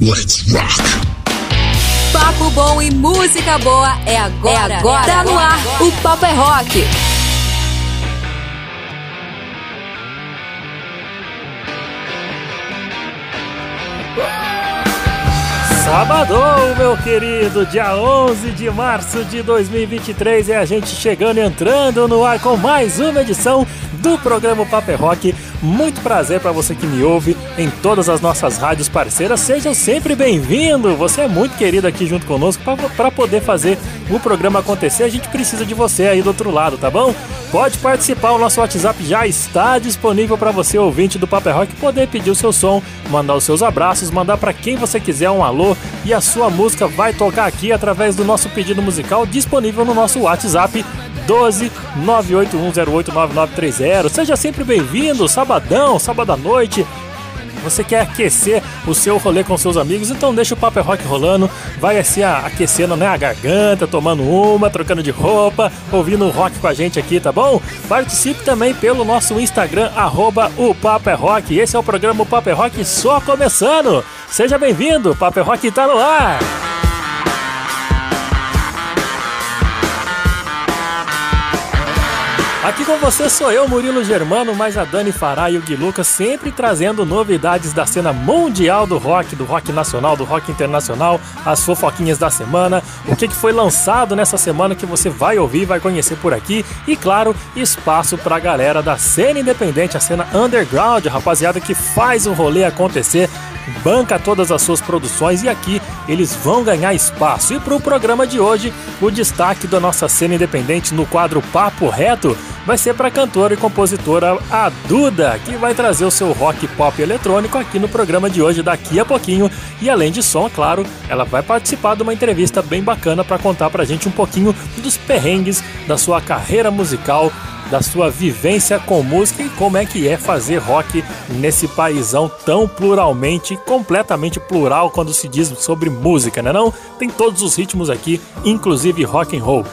Let's rock! Papo bom e música boa é agora. É agora. Tá no ar. O Papo é Rock. Sabadão, meu querido, dia 11 de março de 2023 é a gente chegando e entrando no ar com mais uma edição do programa Paper Rock. Muito prazer para você que me ouve em todas as nossas rádios parceiras. Seja sempre bem-vindo. Você é muito querido aqui junto conosco para poder fazer o programa acontecer. A gente precisa de você aí do outro lado, tá bom? Pode participar, o nosso WhatsApp já está disponível para você, ouvinte do Paper Rock, poder pedir o seu som, mandar os seus abraços, mandar para quem você quiser um alô e a sua música vai tocar aqui através do nosso pedido musical disponível no nosso WhatsApp 12 981089930. Seja sempre bem-vindo, sabadão, sábado à noite. Você quer aquecer o seu rolê com seus amigos, então deixa o Paper Rock rolando, vai assim aquecendo né, a garganta, tomando uma, trocando de roupa, ouvindo rock com a gente aqui, tá bom? Participe também pelo nosso Instagram, arroba o Paper Rock. Esse é o programa Paper Rock só começando. Seja bem-vindo, Paper Rock tá no ar! Aqui com você sou eu, Murilo Germano, mais a Dani Fará e o Gui Lucas, sempre trazendo novidades da cena mundial do rock, do rock nacional, do rock internacional, as fofoquinhas da semana, o que foi lançado nessa semana que você vai ouvir, vai conhecer por aqui e, claro, espaço pra galera da cena independente, a cena underground, rapaziada que faz o rolê acontecer banca todas as suas produções e aqui eles vão ganhar espaço. E para o programa de hoje, o destaque da nossa cena independente no quadro Papo Reto vai ser para a cantora e compositora a Duda, que vai trazer o seu rock pop eletrônico aqui no programa de hoje daqui a pouquinho. E além de som, claro, ela vai participar de uma entrevista bem bacana para contar para a gente um pouquinho dos perrengues da sua carreira musical da sua vivência com música e como é que é fazer rock nesse paísão tão pluralmente, completamente plural quando se diz sobre música, né não? Tem todos os ritmos aqui, inclusive rock and roll.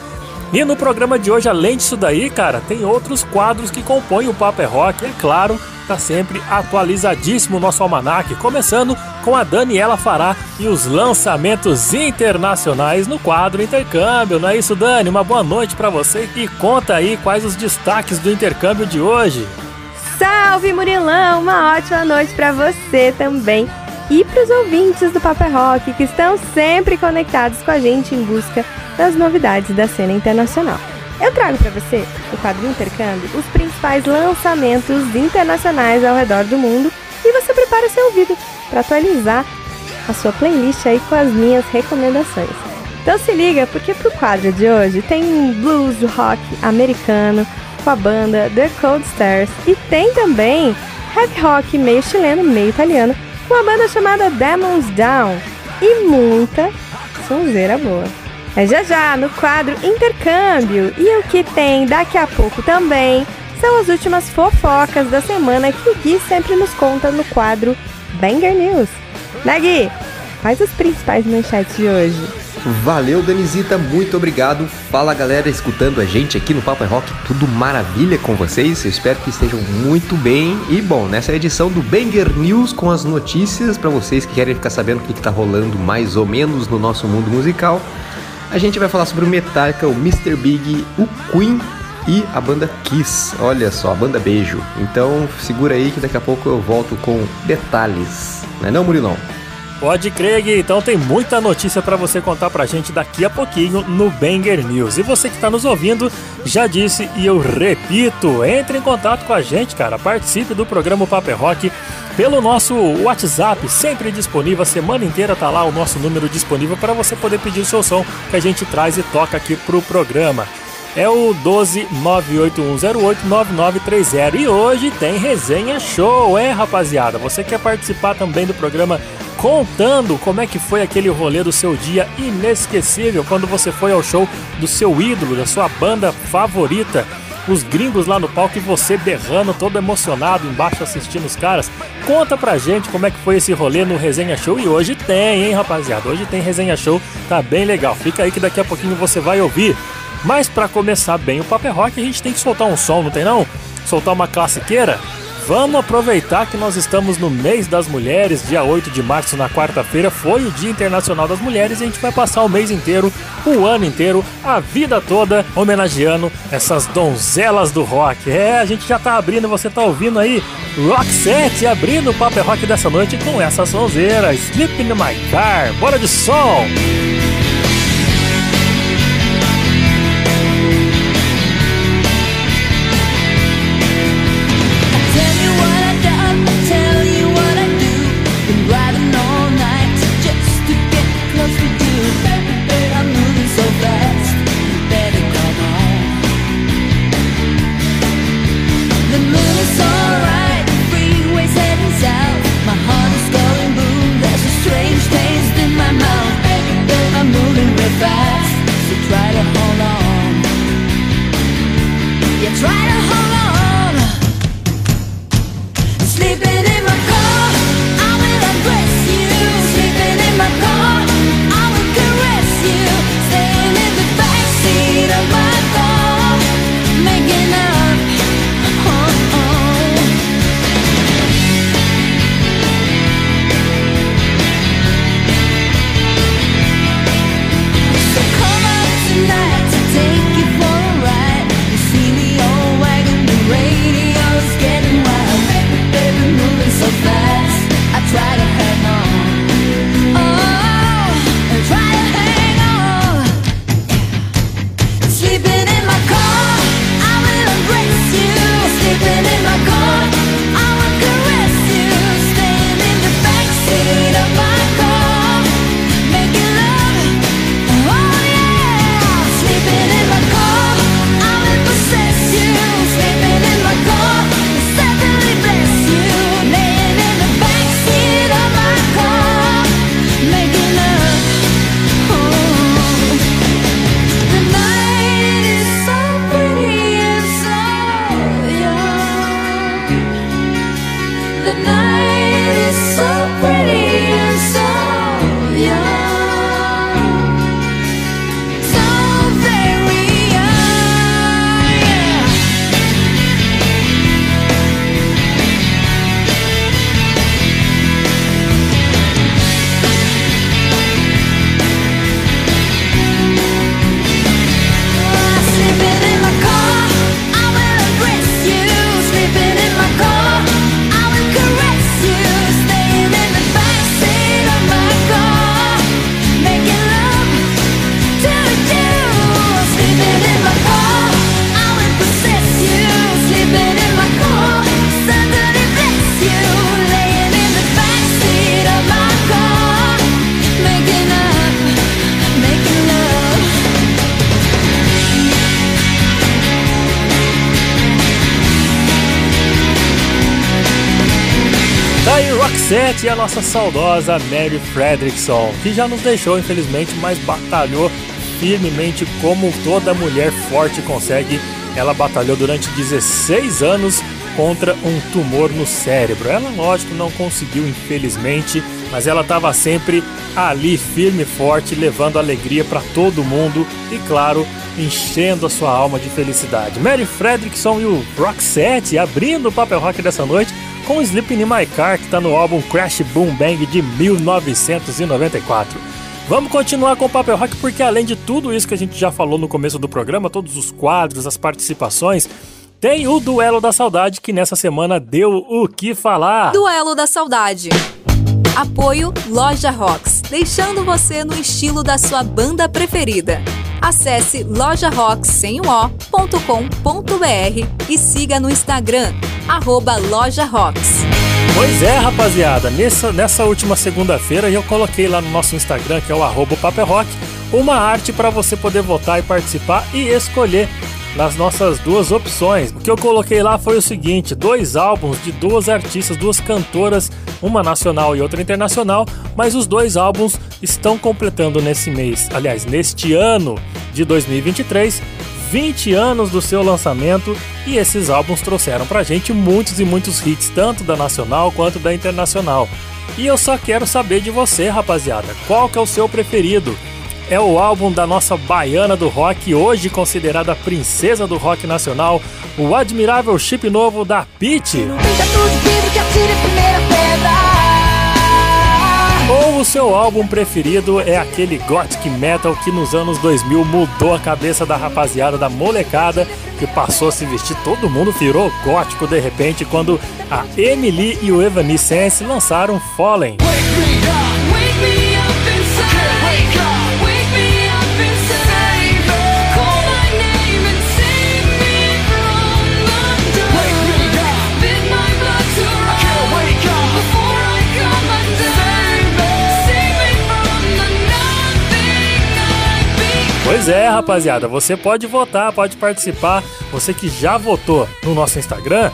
E no programa de hoje, além disso daí, cara, tem outros quadros que compõem o Papo é Rock, é claro, tá sempre atualizadíssimo o nosso almanac, começando com a Daniela Fará e os lançamentos internacionais no quadro Intercâmbio. Não é isso, Dani? Uma boa noite para você e conta aí quais os destaques do intercâmbio de hoje. Salve, Murilão! Uma ótima noite para você também e para os ouvintes do Paper Rock que estão sempre conectados com a gente em busca das novidades da cena internacional. Eu trago para você, no quadro Intercâmbio, os principais lançamentos internacionais ao redor do mundo e você prepara seu ouvido para atualizar a sua playlist aí com as minhas recomendações. Então se liga, porque pro quadro de hoje tem um blues rock americano com a banda The Cold Stars e tem também heavy rock meio chileno, meio italiano com a banda chamada Demons Down e muita sonzeira boa. É já já no quadro Intercâmbio e o que tem daqui a pouco também são as últimas fofocas da semana que o Gui sempre nos conta no quadro Banger News. Né, Gui? Quais as principais manchetes de hoje? Valeu, Danizita, muito obrigado. Fala galera, escutando a gente aqui no Papo é Rock, tudo maravilha com vocês. Eu espero que estejam muito bem. E bom, nessa edição do Banger News com as notícias para vocês que querem ficar sabendo o que está rolando mais ou menos no nosso mundo musical, a gente vai falar sobre o Metallica, o Mr. Big, o Queen e a banda Kiss. Olha só, a banda Beijo. Então segura aí que daqui a pouco eu volto com detalhes. Não é não, Murilão? Pode crer, Gui. Então tem muita notícia para você contar pra gente daqui a pouquinho no Banger News. E você que tá nos ouvindo, já disse e eu repito, entre em contato com a gente, cara. Participe do programa Paper Rock pelo nosso WhatsApp, sempre disponível, a semana inteira tá lá o nosso número disponível para você poder pedir o seu som que a gente traz e toca aqui pro programa é o 12981089930. E hoje tem resenha show, é rapaziada? Você quer participar também do programa contando como é que foi aquele rolê do seu dia inesquecível quando você foi ao show do seu ídolo, da sua banda favorita? os gringos lá no palco e você berrando, todo emocionado embaixo assistindo os caras. Conta pra gente como é que foi esse rolê no Resenha Show e hoje tem, hein, rapaziada? Hoje tem Resenha Show, tá bem legal. Fica aí que daqui a pouquinho você vai ouvir. Mas para começar bem o Paper Rock, a gente tem que soltar um som, não tem não? Soltar uma classiqueira? Vamos aproveitar que nós estamos no mês das mulheres, dia 8 de março, na quarta-feira, foi o Dia Internacional das Mulheres, e a gente vai passar o mês inteiro, o ano inteiro, a vida toda, homenageando essas donzelas do rock. É, a gente já tá abrindo, você tá ouvindo aí, Rock 7 abrindo o Paper Rock dessa noite com essa sonzeira, Sleep in My Car, bora de som! Saudosa Mary Fredrickson, que já nos deixou infelizmente, mas batalhou firmemente como toda mulher forte consegue. Ela batalhou durante 16 anos contra um tumor no cérebro. Ela, lógico, não conseguiu, infelizmente, mas ela estava sempre ali, firme e forte, levando alegria para todo mundo e, claro, enchendo a sua alma de felicidade. Mary Fredrickson e o Roxette abrindo o papel rock dessa noite com Sleeping in My Car, que está no álbum Crash Boom Bang de 1994. Vamos continuar com o Papel Rock porque além de tudo isso que a gente já falou no começo do programa, todos os quadros, as participações, tem o Duelo da Saudade que nessa semana deu o que falar. Duelo da Saudade. Apoio Loja Rocks, deixando você no estilo da sua banda preferida. Acesse lojarocks.com.br e siga no Instagram, arroba lojarocks. Pois é, rapaziada, nessa, nessa última segunda-feira eu coloquei lá no nosso Instagram, que é o arroba Paperrock, uma arte para você poder votar e participar e escolher nas nossas duas opções. O que eu coloquei lá foi o seguinte: dois álbuns de duas artistas, duas cantoras, uma nacional e outra internacional, mas os dois álbuns estão completando nesse mês, aliás, neste ano de 2023. 20 anos do seu lançamento e esses álbuns trouxeram pra gente muitos e muitos hits, tanto da nacional quanto da internacional. E eu só quero saber de você, rapaziada, qual que é o seu preferido? É o álbum da nossa baiana do rock, hoje considerada a princesa do rock nacional, o admirável chip novo da Pitty. Ou o seu álbum preferido é aquele gothic metal que nos anos 2000 mudou a cabeça da rapaziada, da molecada, que passou a se vestir, todo mundo virou gótico de repente quando a Emily e o Evanescence lançaram Fallen. Wake Pois é, rapaziada, você pode votar, pode participar. Você que já votou no nosso Instagram,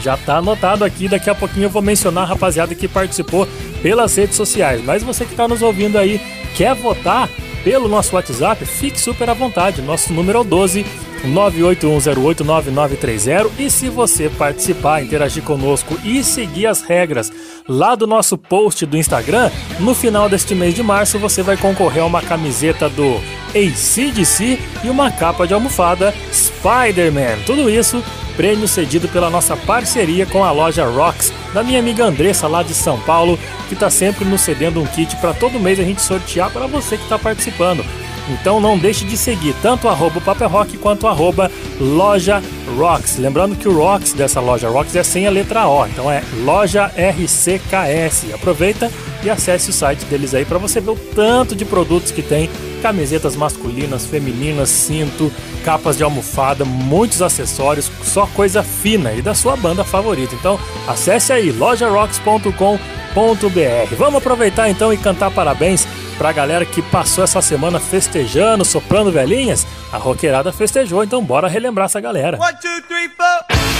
já tá anotado aqui. Daqui a pouquinho eu vou mencionar a rapaziada que participou pelas redes sociais. Mas você que tá nos ouvindo aí, quer votar pelo nosso WhatsApp, fique super à vontade. Nosso número é o 12 981089930 e se você participar, interagir conosco e seguir as regras lá do nosso post do Instagram, no final deste mês de março você vai concorrer a uma camiseta do ACDC e uma capa de almofada Spider-Man. Tudo isso prêmio cedido pela nossa parceria com a loja Rocks, da minha amiga Andressa lá de São Paulo, que está sempre nos cedendo um kit para todo mês a gente sortear para você que está participando. Então não deixe de seguir tanto o arroba Rock quanto o arroba loja Rocks. Lembrando que o Rocks dessa loja Rocks é sem a letra O, então é loja RCKS. Aproveita e acesse o site deles aí para você ver o tanto de produtos que tem camisetas masculinas, femininas, cinto, capas de almofada, muitos acessórios, só coisa fina e da sua banda favorita. Então, acesse aí lojarocks.com.br. Vamos aproveitar então e cantar parabéns pra galera que passou essa semana festejando, soprando velhinhas. A roqueirada festejou, então bora relembrar essa galera. One, two, three, four.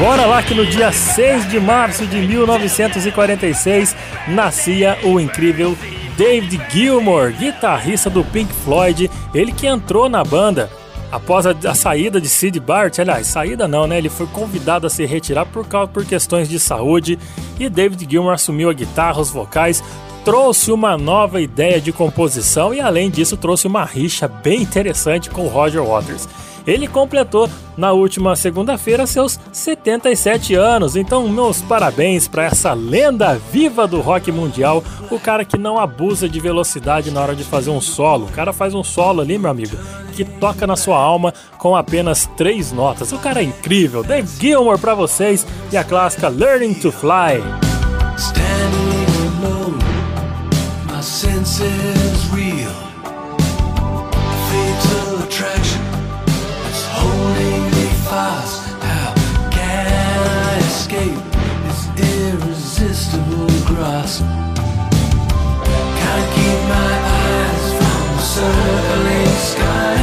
Bora lá que no dia 6 de março de 1946 nascia o incrível David Gilmour, guitarrista do Pink Floyd, ele que entrou na banda após a, a saída de Sid Barrett, aliás, saída não, né? Ele foi convidado a se retirar por, causa, por questões de saúde e David Gilmour assumiu a guitarra, os vocais, trouxe uma nova ideia de composição e além disso trouxe uma rixa bem interessante com Roger Waters. Ele completou na última segunda-feira seus 77 anos, então meus parabéns para essa lenda viva do rock mundial, o cara que não abusa de velocidade na hora de fazer um solo. O cara faz um solo ali, meu amigo, que toca na sua alma com apenas três notas. O cara é incrível. Dave Gilmour para vocês e a clássica Learning to Fly. Standing alone, my senses Can't keep my eyes from the circling sky.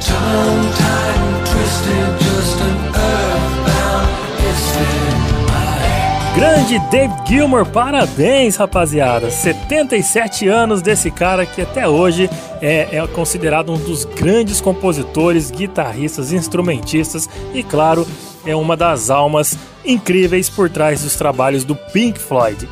Tongue tied and twisted, just an earthbound. Grande David Gilmour, parabéns, rapaziada. 77 anos desse cara que até hoje é, é considerado um dos grandes compositores, guitarristas, instrumentistas e, claro, é uma das almas incríveis por trás dos trabalhos do Pink Floyd.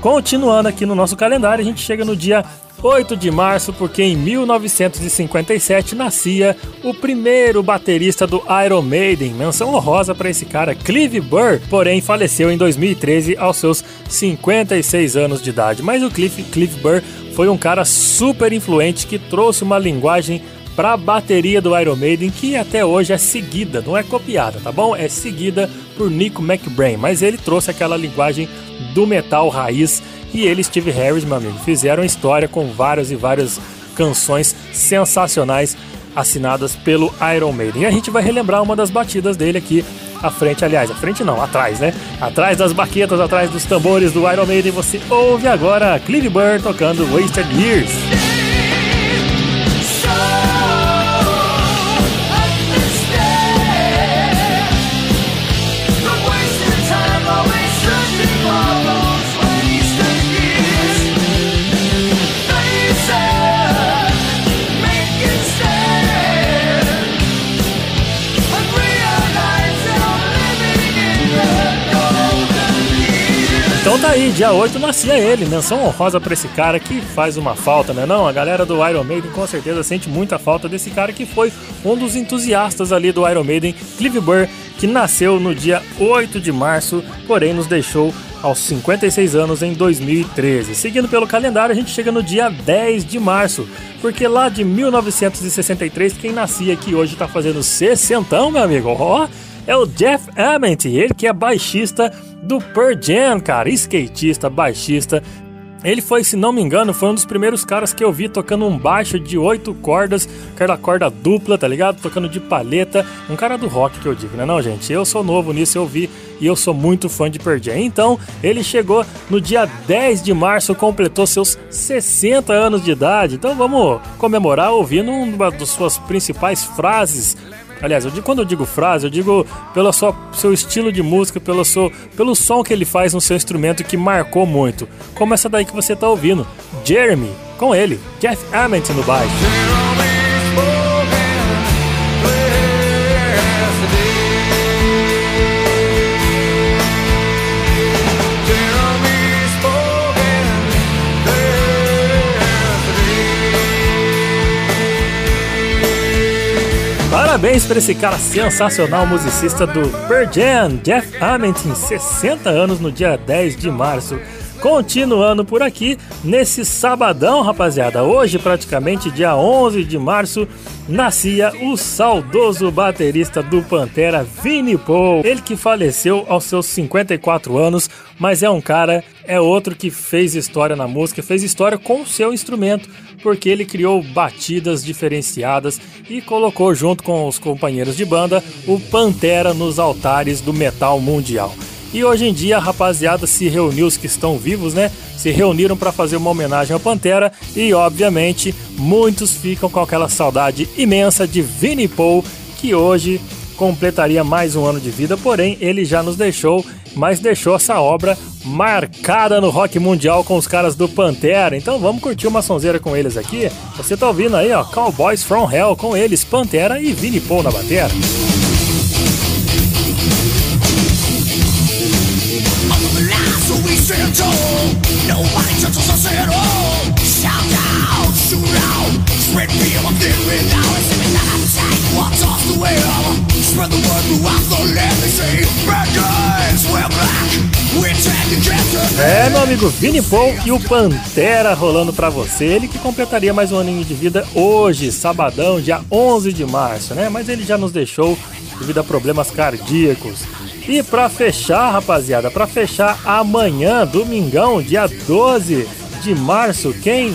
Continuando aqui no nosso calendário, a gente chega no dia 8 de março, porque em 1957 nascia o primeiro baterista do Iron Maiden. Menção honrosa para esse cara, Clive Burr, porém faleceu em 2013 aos seus 56 anos de idade. Mas o Clive, Clive Burr foi um cara super influente que trouxe uma linguagem para a bateria do Iron Maiden que até hoje é seguida, não é copiada, tá bom? É seguida por Nico McBrain, mas ele trouxe aquela linguagem do metal raiz e ele, Steve Harris, meu amigo, fizeram história com várias e várias canções sensacionais assinadas pelo Iron Maiden. E a gente vai relembrar uma das batidas dele aqui à frente, aliás, à frente não, atrás, né? Atrás das baquetas, atrás dos tambores do Iron Maiden, você ouve agora Clive Burr tocando Wasted Years. Aí, dia 8 nascia ele, menção honrosa pra esse cara que faz uma falta, né não? A galera do Iron Maiden com certeza sente muita falta desse cara que foi um dos entusiastas ali do Iron Maiden, Clive Burr, que nasceu no dia 8 de março, porém nos deixou aos 56 anos em 2013. Seguindo pelo calendário, a gente chega no dia 10 de março, porque lá de 1963, quem nascia aqui hoje tá fazendo 60, meu amigo, ó, é o Jeff Ament, ele que é baixista do Pearl Jam, cara, skatista, baixista. Ele foi, se não me engano, foi um dos primeiros caras que eu vi tocando um baixo de oito cordas, aquela corda dupla, tá ligado? Tocando de palheta. Um cara do rock que eu digo, né não, gente? Eu sou novo nisso, eu vi e eu sou muito fã de Pearl Jam. Então, ele chegou no dia 10 de março, completou seus 60 anos de idade. Então, vamos comemorar ouvindo uma das suas principais frases Aliás, eu digo, quando eu digo frase, eu digo pelo sua, seu estilo de música, pelo, seu, pelo som que ele faz no seu instrumento que marcou muito. Como essa daí que você tá ouvindo. Jeremy, com ele, Jeff Ament no baixo. Parabéns para esse cara sensacional, musicista do Pearl Jam, Jeff Ament, em 60 anos no dia 10 de março. Continuando por aqui, nesse sabadão, rapaziada, hoje praticamente dia 11 de março, nascia o saudoso baterista do Pantera, Vinnie Paul. Ele que faleceu aos seus 54 anos, mas é um cara, é outro que fez história na música, fez história com o seu instrumento, porque ele criou batidas diferenciadas e colocou junto com os companheiros de banda o Pantera nos altares do metal mundial. E hoje em dia a rapaziada se reuniu, os que estão vivos, né? Se reuniram para fazer uma homenagem ao Pantera e, obviamente, muitos ficam com aquela saudade imensa de Vinnie Paul, que hoje completaria mais um ano de vida, porém ele já nos deixou, mas deixou essa obra marcada no rock mundial com os caras do Pantera. Então vamos curtir uma sonzeira com eles aqui. Você tá ouvindo aí, ó, Cowboys from Hell com eles, Pantera e Vinnie Paul na bateria. É, meu amigo Vini Paul e o Pantera rolando pra você. Ele que completaria mais um aninho de vida hoje, sabadão, dia 11 de março, né? Mas ele já nos deixou devido a problemas cardíacos. E pra fechar, rapaziada, pra fechar amanhã, domingão, dia 12 de março, quem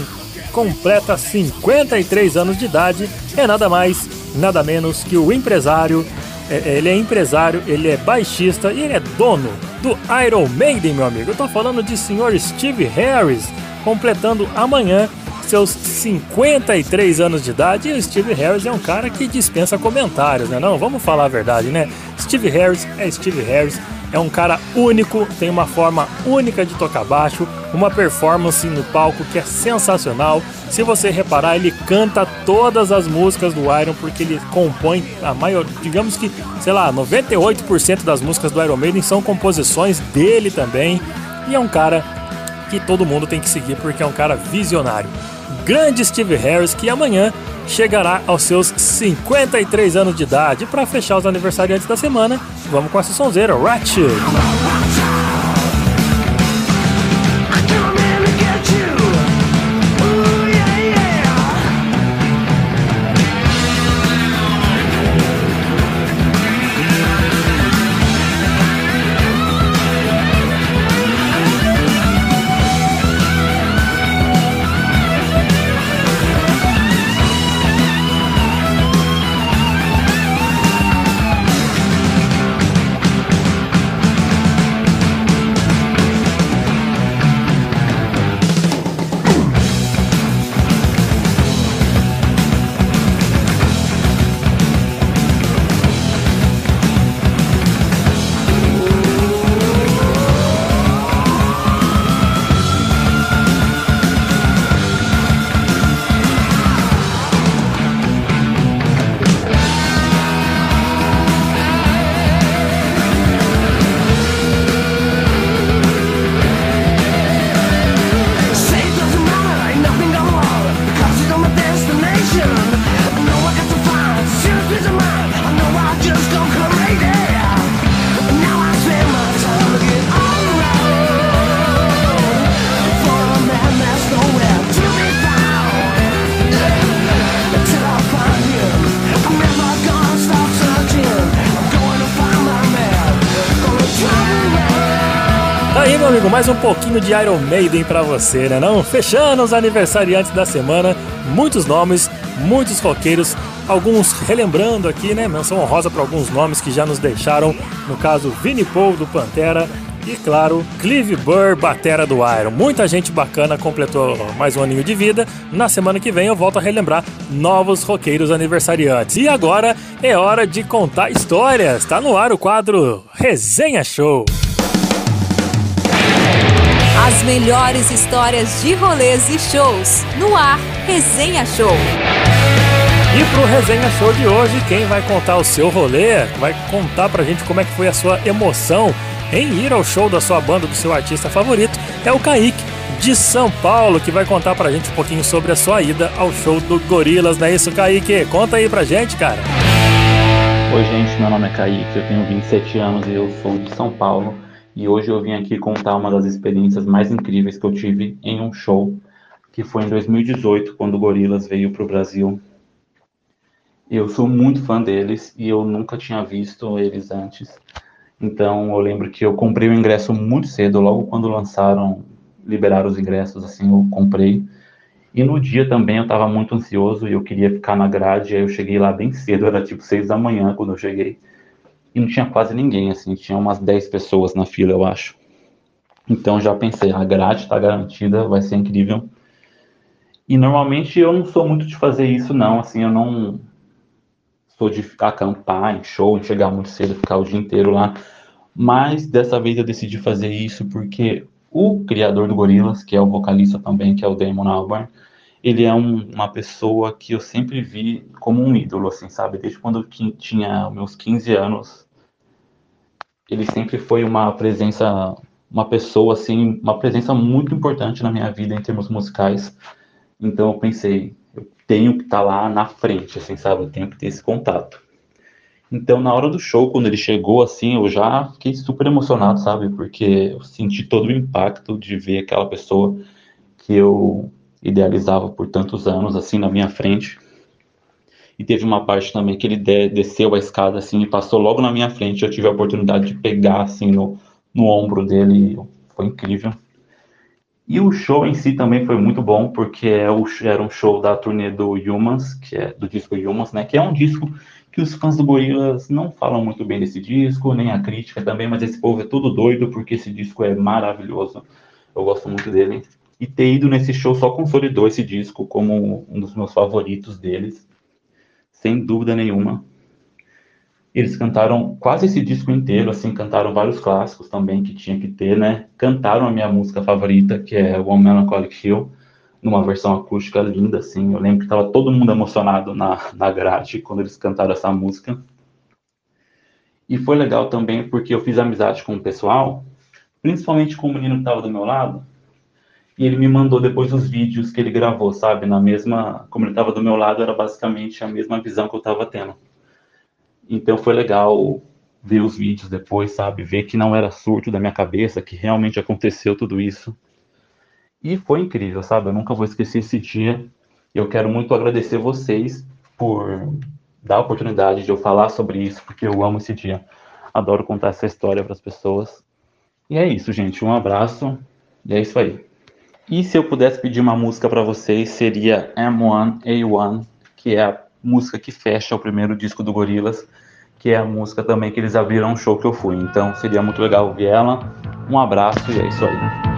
completa 53 anos de idade é nada mais, nada menos que o empresário. é- Ele é empresário, ele é baixista e ele é dono do Iron Maiden, meu amigo. Eu tô falando de senhor Steve Harris, completando amanhã seus 53 anos de idade. E o Steve Harris é um cara que dispensa comentários, né? Não, vamos falar a verdade, né? Steve Harris é Steve Harris, é um cara único, tem uma forma única de tocar baixo, uma performance no palco que é sensacional. Se você reparar, ele canta todas as músicas do Iron porque ele compõe a maior, digamos que, sei lá, 98% das músicas do Iron Maiden são composições dele também. E é um cara que todo mundo tem que seguir porque é um cara visionário. Grande Steve Harris que amanhã chegará aos seus 53 anos de idade. Para fechar os aniversariantes da semana, vamos com essa sonzeira, Ratchet. Um pouquinho de Iron Maiden pra você, né não? Fechando os aniversariantes da semana, muitos nomes, muitos roqueiros, alguns relembrando aqui, né? Menção honrosa para alguns nomes que já nos deixaram, no caso, Vinnie Paul do Pantera e, claro, Clive Burr, batera do Iron. Muita gente bacana completou mais um aninho de vida. Na semana que vem eu volto a relembrar novos roqueiros aniversariantes. E agora é hora de contar histórias. Tá no ar o quadro Resenha Show. As melhores histórias de rolês e shows. No ar, Resenha Show. E pro Resenha Show de hoje, quem vai contar o seu rolê, vai contar pra gente como é que foi a sua emoção em ir ao show da sua banda, do seu artista favorito, é o Kaique, de São Paulo, que vai contar pra gente um pouquinho sobre a sua ida ao show do Gorilas, não é isso, Kaique? Conta aí pra gente, cara. Oi, gente, meu nome é Kaique, eu tenho 27 anos e eu sou de São Paulo. E hoje eu vim aqui contar uma das experiências mais incríveis que eu tive em um show, que foi em 2018, quando o Gorilas veio para o Brasil. Eu sou muito fã deles e eu nunca tinha visto eles antes. Então eu lembro que eu comprei o ingresso muito cedo, logo quando lançaram, liberaram os ingressos, assim, eu comprei. E no dia também eu estava muito ansioso e eu queria ficar na grade, aí eu cheguei lá bem cedo, era tipo seis da manhã quando eu cheguei. E não tinha quase ninguém, assim, tinha umas 10 pessoas na fila, eu acho. Então já pensei, a grade está garantida, vai ser incrível. E normalmente eu não sou muito de fazer isso, não, assim, eu não sou de acampar em show, em chegar muito cedo, ficar o dia inteiro lá. Mas dessa vez eu decidi fazer isso porque o criador do Gorilas, que é o vocalista também, que é o Damon Albarn, ele é um- uma pessoa que eu sempre vi como um ídolo, assim, sabe? Desde quando eu tinha meus 15 anos, ele sempre foi uma presença, uma pessoa, assim, uma presença muito importante na minha vida em termos musicais. Então eu pensei, eu tenho que estar lá na frente, assim, sabe? Eu tenho que ter esse contato. Então, na hora do show, quando ele chegou, assim, eu já fiquei super emocionado, sabe? Porque eu senti todo o impacto de ver aquela pessoa que eu idealizava por tantos anos, assim, na minha frente. E teve uma parte também que ele de- desceu a escada, assim, e passou logo na minha frente. Eu tive a oportunidade de pegar, assim, no, no ombro dele. Foi incrível. E o show em si também foi muito bom, porque é era um show da turnê do Humans, que é do disco Humans, né? Que é um disco que os fãs do Gorillaz não falam muito bem desse disco, nem a crítica também, mas esse povo é tudo doido, porque esse disco é maravilhoso. Eu gosto muito dele. E ter ido nesse show só consolidou esse disco como um dos meus favoritos deles, sem dúvida nenhuma. Eles cantaram quase esse disco inteiro, assim, cantaram vários clássicos também que tinha que ter, né? Cantaram a minha música favorita, que é One Melancholic Hill, numa versão acústica linda, assim. Eu lembro que estava todo mundo emocionado na, na grade quando eles cantaram essa música. E foi legal também porque eu fiz amizade com o pessoal, principalmente com o menino que estava do meu lado, e ele me mandou depois os vídeos que ele gravou, sabe? Na mesma, como ele estava do meu lado, era basicamente a mesma visão que eu estava tendo. Então foi legal ver os vídeos depois, sabe? Ver que não era surto da minha cabeça, que realmente aconteceu tudo isso. E foi incrível, sabe? Eu nunca vou esquecer esse dia. Eu quero muito agradecer vocês por dar a oportunidade de eu falar sobre isso, porque eu amo esse dia. Adoro contar essa história para as pessoas. E é isso, gente. Um abraço. E é isso aí. E se eu pudesse pedir uma música para vocês, seria M1A1, que é a música que fecha o primeiro disco do Gorillaz, que é a música também que eles abriram um show que eu fui. Então seria muito legal ouvir ela. Um abraço e é isso aí.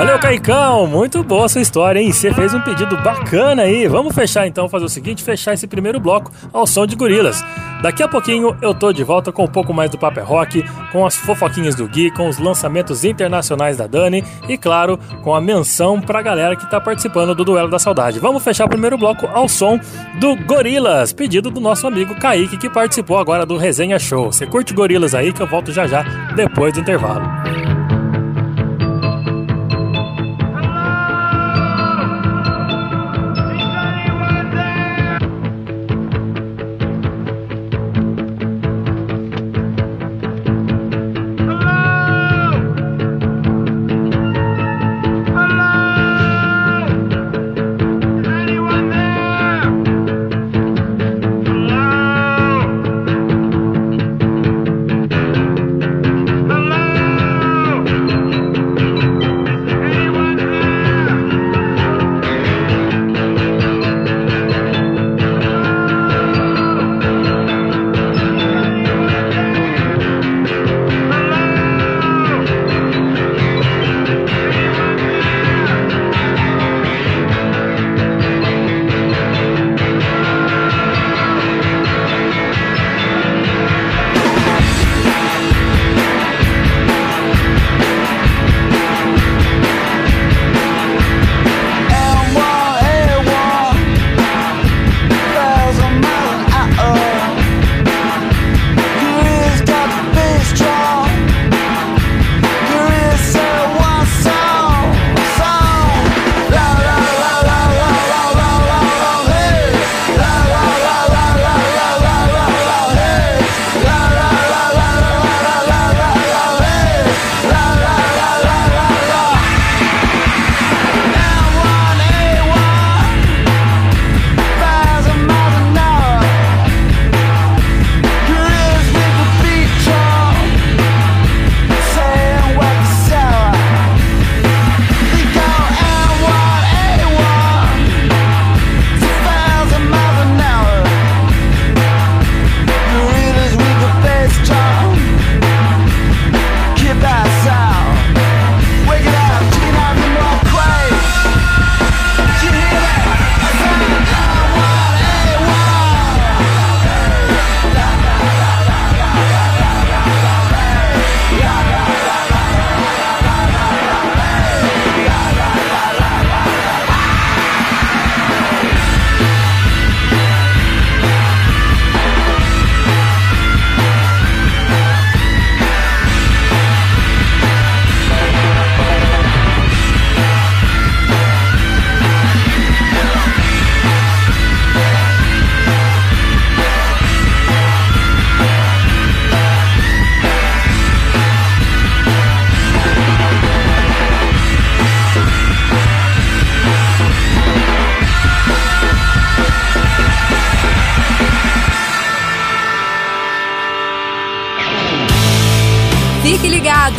Valeu, Caicão! Muito boa essa história, hein? Você fez um pedido bacana aí. Vamos fechar então, fazer o seguinte: fechar esse primeiro bloco ao som de gorilas. Daqui a pouquinho eu tô de volta com um pouco mais do Paper Rock, com as fofoquinhas do Gui, com os lançamentos internacionais da Dani e, claro, com a menção pra galera que tá participando do Duelo da Saudade. Vamos fechar o primeiro bloco ao som do Gorilas, pedido do nosso amigo Kaique, que participou agora do Resenha Show. Você curte Gorilas aí que eu volto já já, depois do intervalo.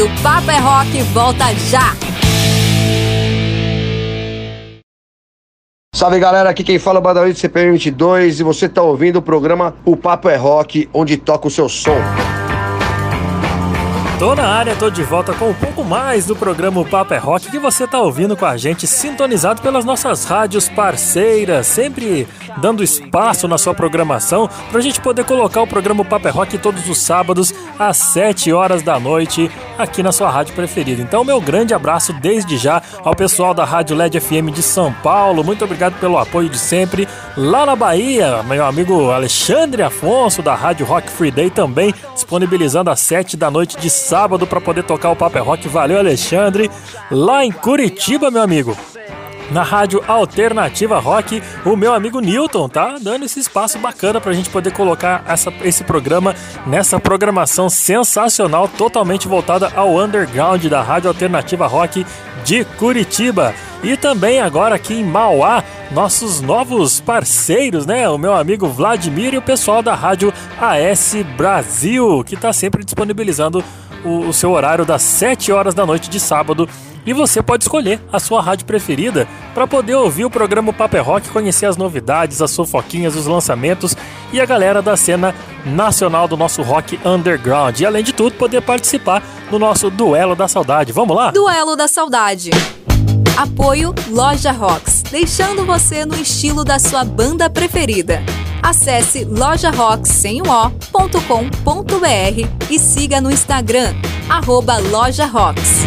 Ligado, Papo é Rock volta já! Salve galera, aqui quem fala é o Badawi do CPM 22 e você tá ouvindo o programa O Papo é Rock, onde toca o seu som. Tô na área, tô de volta com um pouco mais do programa O Papo é Rock que você tá ouvindo com a gente, sintonizado pelas nossas rádios parceiras, sempre dando espaço na sua programação pra gente poder colocar o programa O Papo é Rock todos os sábados às 7 horas da noite aqui na sua rádio preferida. Então, meu grande abraço desde já ao pessoal da Rádio LED FM de São Paulo. Muito obrigado pelo apoio de sempre. Lá na Bahia, meu amigo Alexandre Afonso da Rádio Rock Free Day também disponibilizando às 7 da noite de sábado para poder tocar o Papo é Rock. Valeu, Alexandre. Lá em Curitiba, meu amigo na rádio Alternativa Rock, o meu amigo Newton tá dando esse espaço bacana pra gente poder colocar essa, esse programa nessa programação sensacional, totalmente voltada ao underground da rádio Alternativa Rock de Curitiba. E também agora aqui em Mauá, nossos novos parceiros, né? O meu amigo Vladimir e o pessoal da rádio AS Brasil, que tá sempre disponibilizando o, o seu horário das 7 horas da noite de sábado e você pode escolher a sua rádio preferida para poder ouvir o programa Paper Rock, conhecer as novidades, as fofoquinhas, os lançamentos e a galera da cena nacional do nosso rock underground. E além de tudo, poder participar do nosso Duelo da Saudade. Vamos lá? Duelo da Saudade. Apoio Loja Rocks, deixando você no estilo da sua banda preferida. Acesse lojarocks.com.br e siga no Instagram, arroba Loja Rocks.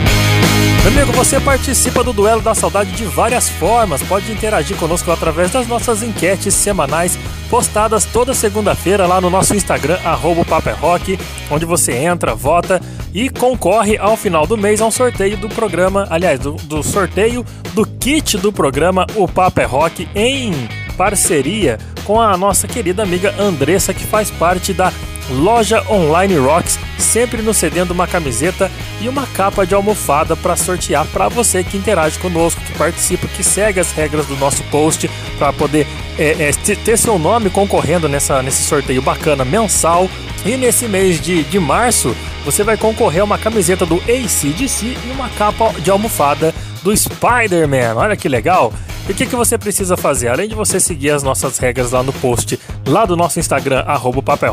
Amigo, você participa do Duelo da Saudade de várias formas. Pode interagir conosco através das nossas enquetes semanais postadas toda segunda-feira lá no nosso Instagram, arroba é Rock, onde você entra, vota e concorre ao final do mês a um sorteio do programa, aliás, do, do sorteio do kit do programa O Papo é Rock em parceria com a nossa querida amiga Andressa, que faz parte da Loja Online Rocks, sempre nos cedendo uma camiseta e uma capa de almofada para sortear para você que interage conosco, que participa, que segue as regras do nosso post para poder é, é, te- ter seu nome concorrendo nessa, nesse sorteio bacana mensal. E nesse mês de, de março, você vai concorrer a uma camiseta do ACDC e uma capa de almofada do Spider-Man. Olha que legal! E o que, que você precisa fazer? Além de você seguir as nossas regras lá no post, lá do nosso Instagram, arroba Papo é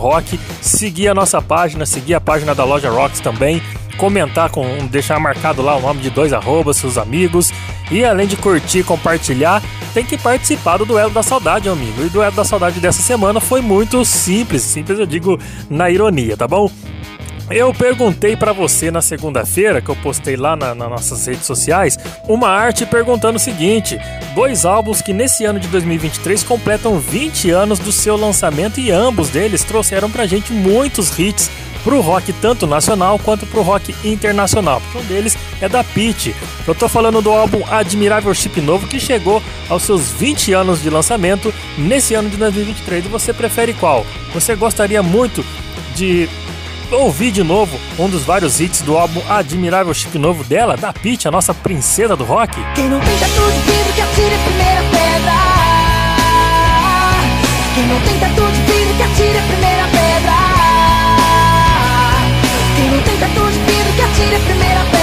seguir a nossa página, seguir a página da Loja Rocks também, comentar com, deixar marcado lá o nome de dois arrobas, seus amigos, e além de curtir compartilhar, tem que participar do Duelo da Saudade, amigo. E o Duelo da Saudade dessa semana foi muito simples, simples eu digo na ironia, tá bom? Eu perguntei pra você na segunda-feira, que eu postei lá na- nas nossas redes sociais, uma arte perguntando o seguinte: dois álbuns que nesse ano de 2023 completam 20 anos do seu lançamento e ambos deles trouxeram pra gente muitos hits pro rock tanto nacional quanto pro rock internacional. Porque um deles é da Pitty. Eu tô falando do álbum Admirável Chip Novo que chegou aos seus 20 anos de lançamento nesse ano de 2023. E você prefere qual? Você gostaria muito de ouvir de novo um dos vários hits do álbum Admirável Chip Novo dela, da Pitty, a nossa princesa do rock? Quem não tenta tudo que atire a primeira pedra. Quem não tenta tudo que atire a primeira pedra. Quem não tenta tudo que atire a primeira pedra.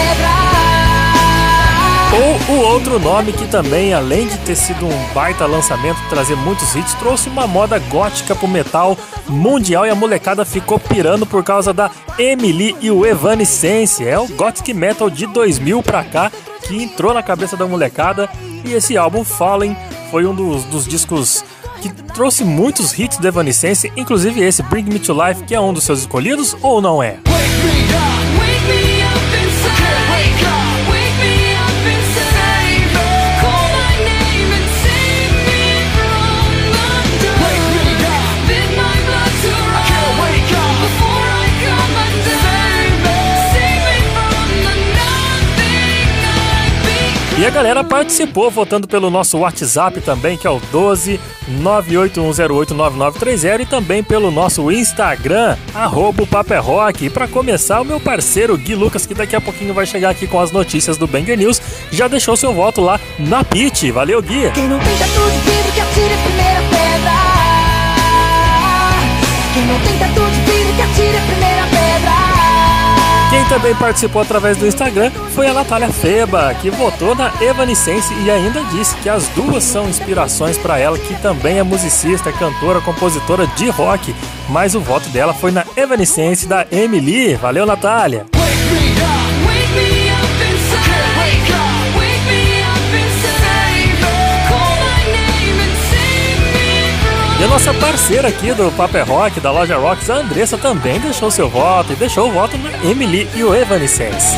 Ou o outro nome que também, além de ter sido um baita lançamento, trazer muitos hits, trouxe uma moda gótica pro metal mundial e a molecada ficou pirando por causa da Emily e o Evanescence. É o Gothic Metal de 2000 pra cá que entrou na cabeça da molecada e esse álbum Fallen foi um dos, dos discos que trouxe muitos hits do Evanescence, inclusive esse Bring Me to Life, que é um dos seus escolhidos ou não é? Wake me E a galera participou votando pelo nosso WhatsApp também, que é o 12 981089930 e também pelo nosso Instagram, arroba é Rock. E pra começar, o meu parceiro Gui Lucas, que daqui a pouquinho vai chegar aqui com as notícias do Banger News, já deixou seu voto lá na Pit. Valeu, Gui! Quem não tenta tudo vidro que atire a primeira pedra. Quem não tenta tudo que atire a primeira pedra. Quem também participou através do Instagram foi a Natália Feba, que votou na Evanescence e ainda disse que as duas são inspirações para ela, que também é musicista, cantora, compositora de rock. Mas o voto dela foi na Evanescence da Emily. Valeu, Natália! E a nossa parceira aqui do Paper Rock, da loja Rocks, a Andressa, também deixou seu voto e deixou o voto na Emily e o Evanescence.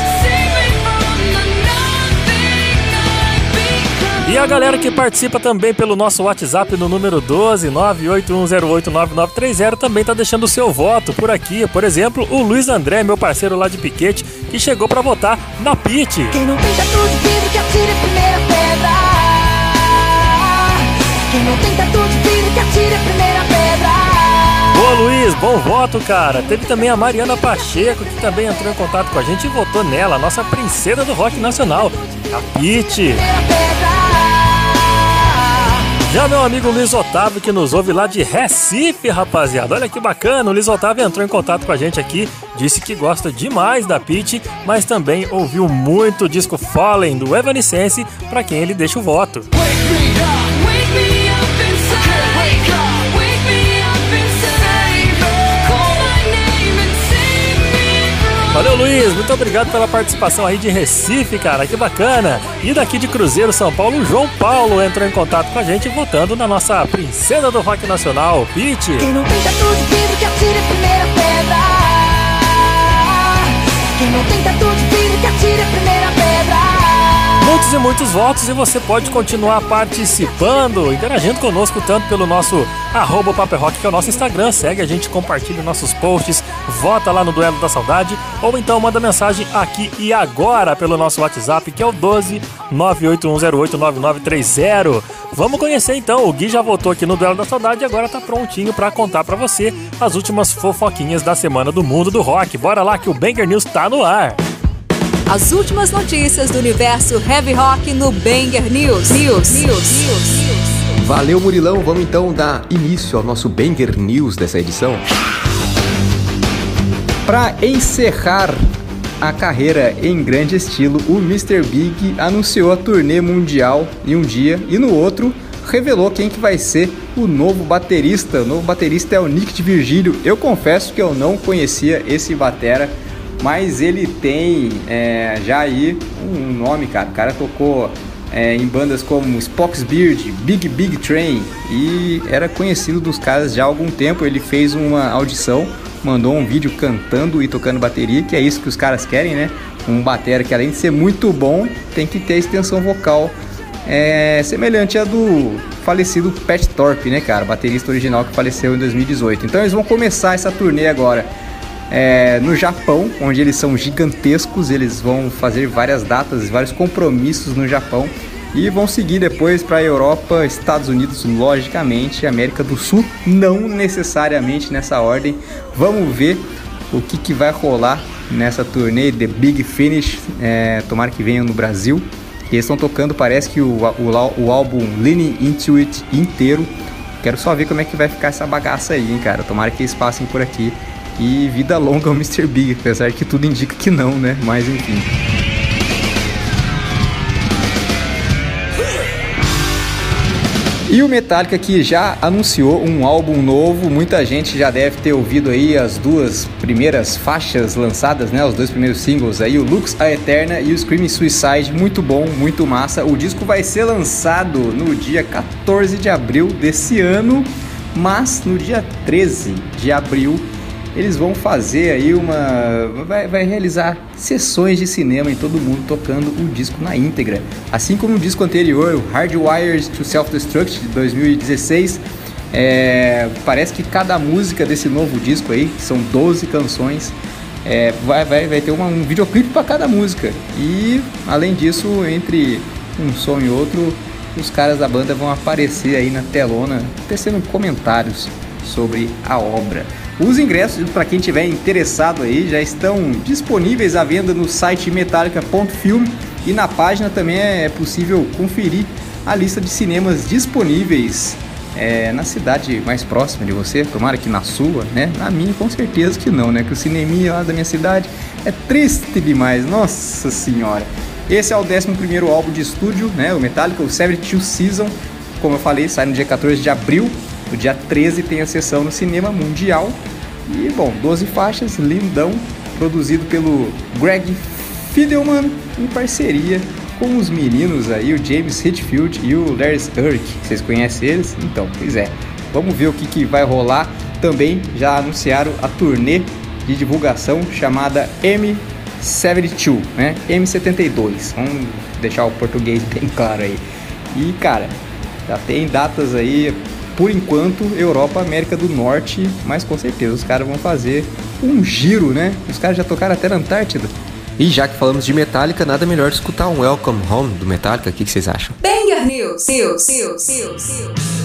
E a galera que participa também pelo nosso WhatsApp no número 12 981089930 também tá deixando o seu voto por aqui. Por exemplo, o Luiz André, meu parceiro lá de Piquete, que chegou pra votar na Pit. Quem não tem tatu de vidro que atire a primeira pedra. Quem não vidro que atire a primeira pedra. Boa, Luiz, bom voto, cara. Teve também a Mariana Pacheco, que também entrou em contato com a gente e votou nela, a nossa princesa do rock nacional, a Pit. Já meu amigo Luiz Otávio, que nos ouve lá de Recife, rapaziada. Olha que bacana, o Luiz Otávio entrou em contato com a gente aqui, disse que gosta demais da Pit, mas também ouviu muito o disco Fallen do Evanescence, pra quem ele deixa o voto. Wake Valeu, Luiz. Muito obrigado pela participação aí de Recife, cara. Que bacana. E daqui de Cruzeiro, São Paulo, João Paulo entrou em contato com a gente, votando na nossa princesa do rock nacional, Pete. Quem não tem tatu de vidro que atire a primeira pedra. Quem não tem tatu de vidro que atire a primeira pedra. Muitos e muitos votos e você pode continuar participando, interagindo conosco tanto pelo nosso arroba Paper Rock, que é o nosso Instagram. Segue a gente, compartilha nossos posts, vota lá no Duelo da Saudade ou então manda mensagem aqui e agora pelo nosso WhatsApp, que é o 12 981089930. Vamos conhecer então, o Gui já votou aqui no Duelo da Saudade e agora tá prontinho pra contar pra você as últimas fofoquinhas da semana do mundo do rock. Bora lá que o Banger News tá no ar. As últimas notícias do universo heavy rock no Banger News. News. News. News. Valeu, Murilão. Vamos então dar início ao nosso Banger News dessa edição. Para encerrar a carreira em grande estilo, o Mr. Big anunciou a turnê mundial em um dia e no outro revelou quem que vai ser o novo baterista. O novo baterista é o Nick de Virgílio. Eu confesso que eu não conhecia esse batera, mas ele tem é, já aí um nome, cara. O cara tocou é, em bandas como Spock's Beard, Big Big Train e era conhecido dos caras já há algum tempo. Ele fez uma audição, mandou um vídeo cantando e tocando bateria, que é isso que os caras querem, né? Um batera que além de ser muito bom, tem que ter extensão vocal é, semelhante à do falecido Pat Thorpe, né, cara? Baterista original que faleceu em 2018. Então eles vão começar essa turnê agora é, no Japão, onde eles são gigantescos, eles vão fazer várias datas, vários compromissos no Japão e vão seguir depois para a Europa, Estados Unidos, logicamente, América do Sul, não necessariamente nessa ordem. Vamos ver o que, que vai rolar nessa turnê The Big Finish, é, tomara que venham no Brasil. E eles estão tocando, parece que o, o, o álbum Leaning Into It inteiro. Quero só ver como é que vai ficar essa bagaça aí, hein, cara. Tomara que eles passem por aqui. E vida longa ao Mr. Big, apesar que tudo indica que não, né? Mas enfim. E o Metallica que já anunciou um álbum novo, muita gente já deve ter ouvido aí as duas primeiras faixas lançadas, né? Os dois primeiros singles aí, o Lux a Eterna e o Screaming Suicide, muito bom, muito massa. O disco vai ser lançado no dia 14 de abril desse ano, mas no dia 13 de abril eles vão fazer aí uma. Vai, vai, realizar sessões de cinema em todo mundo tocando o disco na íntegra. Assim como o disco anterior, o Hardwired to Self-Destruct de 2016. É, parece que cada música desse novo disco aí, que são 12 canções, é, vai, vai, vai ter uma, um videoclipe para cada música. E além disso, entre um som e outro, os caras da banda vão aparecer aí na telona, tecendo comentários sobre a obra. Os ingressos, para quem tiver interessado aí, já estão disponíveis à venda no site metallica.film e na página também é possível conferir a lista de cinemas disponíveis é, na cidade mais próxima de você, tomara que na sua, né? Na minha, com certeza que não, né? Que o cineminha lá da minha cidade é triste demais, nossa senhora. Esse é o 11 álbum de estúdio, né? O Metallica, o 72 Season. Como eu falei, sai no dia 14 de abril. No dia 13 tem a sessão no Cinema Mundial. E, bom, 12 faixas, lindão, produzido pelo Greg Fidelman em parceria com os meninos aí, o James Hetfield e o Larry Urich. Vocês conhecem eles? Então, pois é. Vamos ver o que, que vai rolar. Também já anunciaram a turnê de divulgação chamada M72, né? M72. Vamos deixar o português bem claro aí. E, cara, já tem datas aí, por enquanto, Europa, América do Norte, mas com certeza os caras vão fazer um giro, né? Os caras já tocaram até na Antártida. E já que falamos de Metallica, nada melhor escutar um Welcome Home do Metallica. O que, que vocês acham? Banger News. News. News. News. News.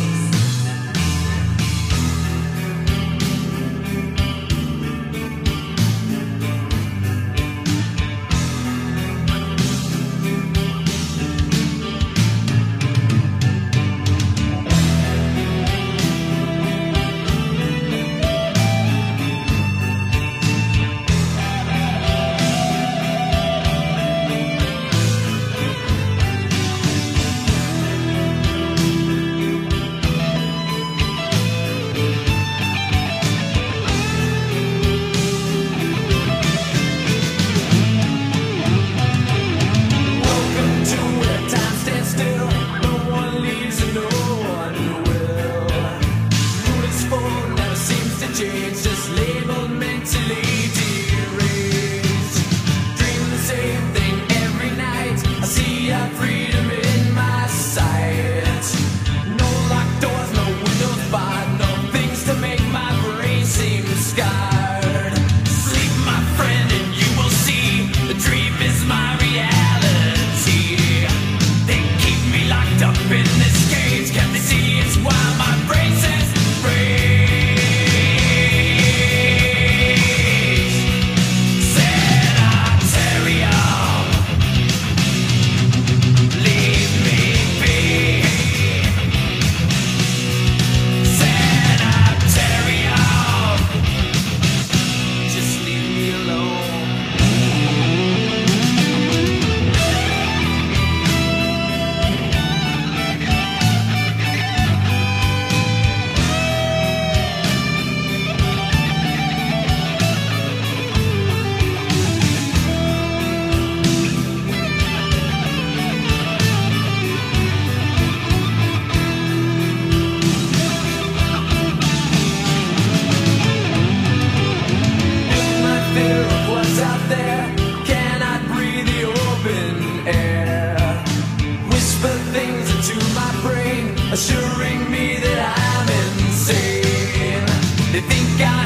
things into my brain, assuring me that I'm insane. They think I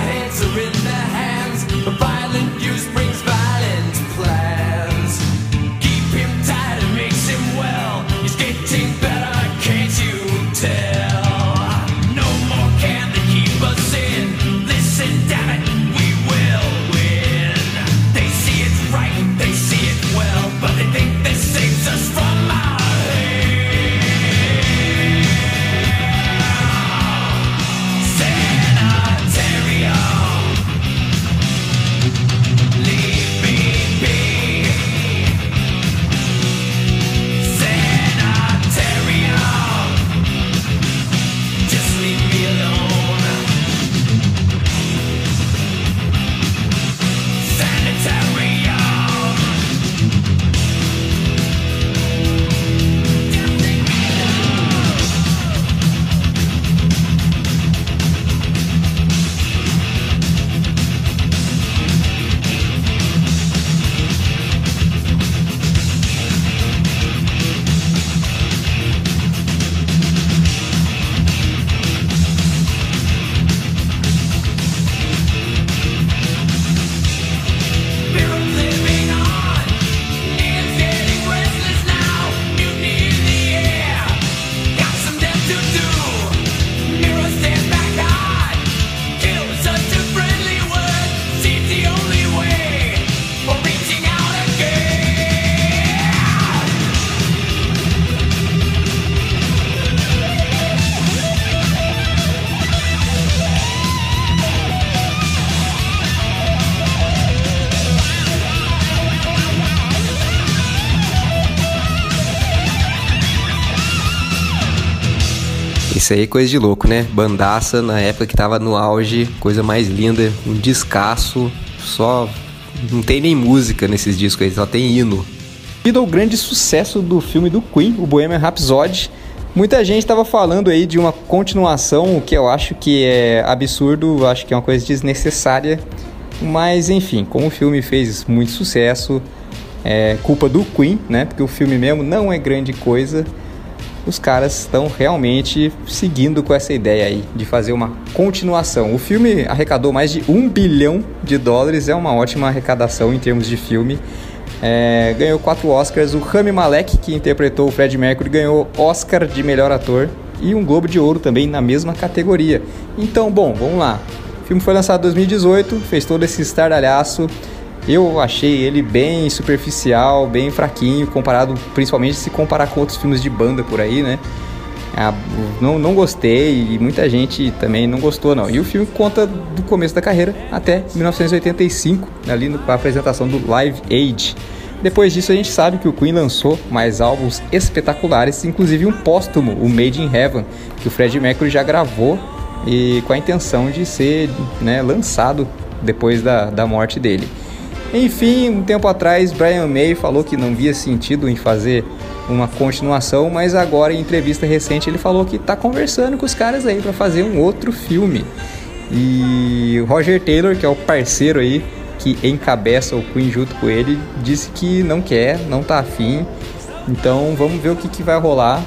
Isso aí é coisa de louco, né? Bandaça na época que tava no auge, coisa mais linda, um descasso, só. Não tem nem música nesses discos aí, só tem hino. Devido ao grande sucesso do filme do Queen, o Bohemian Rhapsody, muita gente estava falando aí de uma continuação, o que eu acho que é absurdo, acho que é uma coisa desnecessária. Mas enfim, como o filme fez muito sucesso, é culpa do Queen, né? Porque o filme mesmo não é grande coisa. Os caras estão realmente seguindo com essa ideia aí de fazer uma continuação. O filme arrecadou mais de um bilhão de dólares, é uma ótima arrecadação em termos de filme. É, ganhou quatro Oscars. O Rami Malek, que interpretou o Fred Mercury, ganhou Oscar de melhor ator e um Globo de Ouro também na mesma categoria. Então, bom, vamos lá. O filme foi lançado em 2018, fez todo esse estardalhaço. Eu achei ele bem superficial, bem fraquinho, comparado, principalmente se comparar com outros filmes de banda por aí, né? Ah, não, não gostei e muita gente também não gostou, não. E o filme conta do começo da carreira até 1985, ali com a apresentação do Live Aid. Depois disso, a gente sabe que o Queen lançou mais álbuns espetaculares, inclusive um póstumo, o Made in Heaven, que o Fred Mercury já gravou e com a intenção de ser né, lançado depois da, da morte dele. Enfim, um tempo atrás, Brian May falou que não via sentido em fazer uma continuação, mas agora em entrevista recente ele falou que está conversando com os caras aí para fazer um outro filme. E Roger Taylor, que é o parceiro aí que encabeça o Queen junto com ele, disse que não quer, não tá afim. Então vamos ver o que, que vai rolar.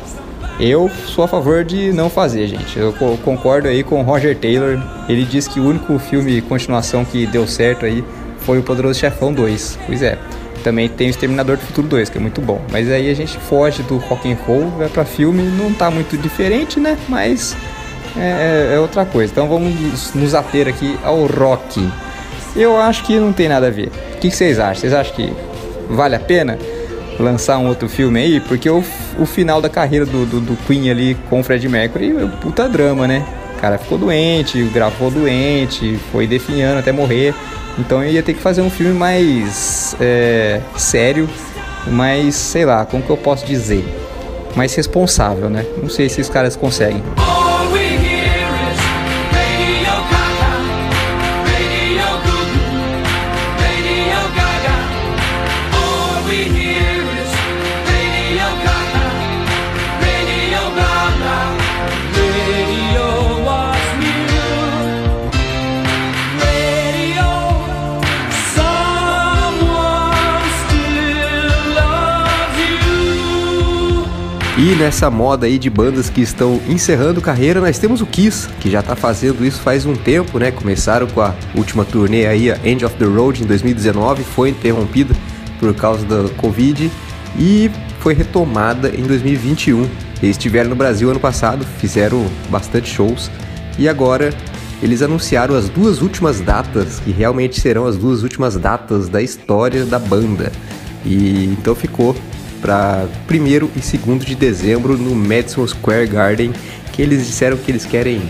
Eu sou a favor de não fazer, gente. Eu co- concordo aí com o Roger Taylor. Ele disse que o único filme continuação que deu certo aí foi o Poderoso Chefão 2. Pois é. Também tem o Exterminador do Futuro 2, que é muito bom. Mas aí a gente foge do rock and roll, vai pra filme, não tá muito diferente, né? Mas é, é outra coisa. Então vamos nos- ater aqui ao rock. Eu acho que não tem nada a ver. O que que vocês acham? Vocês acham que vale a pena lançar um outro filme aí? Porque o, o final da carreira do, do, do Queen ali com o Fred Mercury é um puta drama, né? Cara ficou doente, gravou doente, foi definhando até morrer. Então eu ia ter que fazer um filme mais é, sério, mais, sei lá, como que eu posso dizer? Mais responsável, né? Não sei se os caras conseguem. Nessa moda aí de bandas que estão encerrando carreira, nós temos o Kiss, que já tá fazendo isso faz um tempo, né? Começaram com a última turnê aí, a End of the Road, em 2019, foi interrompida por causa da Covid e foi retomada em 2021. Eles estiveram no Brasil ano passado, fizeram bastante shows e agora eles anunciaram as duas últimas datas, que realmente serão as duas últimas datas da história da banda. E então ficou para 1 e 2 de dezembro no Madison Square Garden, que eles disseram que eles querem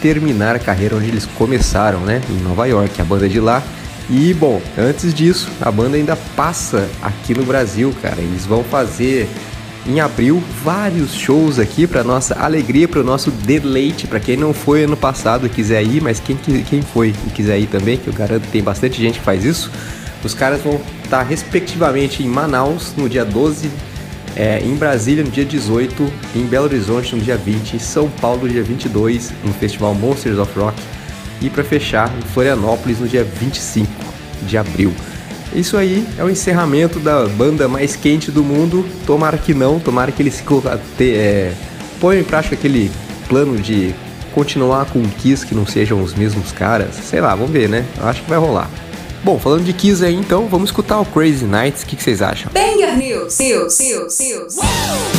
terminar a carreira onde eles começaram, né? Em Nova York, a banda de lá. E bom, antes disso, a banda ainda passa aqui no Brasil, cara. Eles vão fazer em abril vários shows aqui para nossa alegria, para o nosso deleite, para quem não foi ano passado e quiser ir, mas quem, quem foi e quiser ir também, que eu garanto que tem bastante gente que faz isso. Os caras vão estar respectivamente em Manaus no dia 12, é, em Brasília no dia 18, em Belo Horizonte no dia 20, em São Paulo no dia 22, no festival Monsters of Rock e para fechar em Florianópolis no dia 25 de abril. Isso aí é o encerramento da banda mais quente do mundo. Tomara que não, tomara que eles é, ponham em prática aquele plano de continuar com o Kiss, que não sejam os mesmos caras. Sei lá, vamos ver, né? Eu acho que vai rolar. Bom, falando de Kiss aí, então, vamos escutar o Crazy Nights. O que, que vocês acham? Banger News. News. News. News. Here's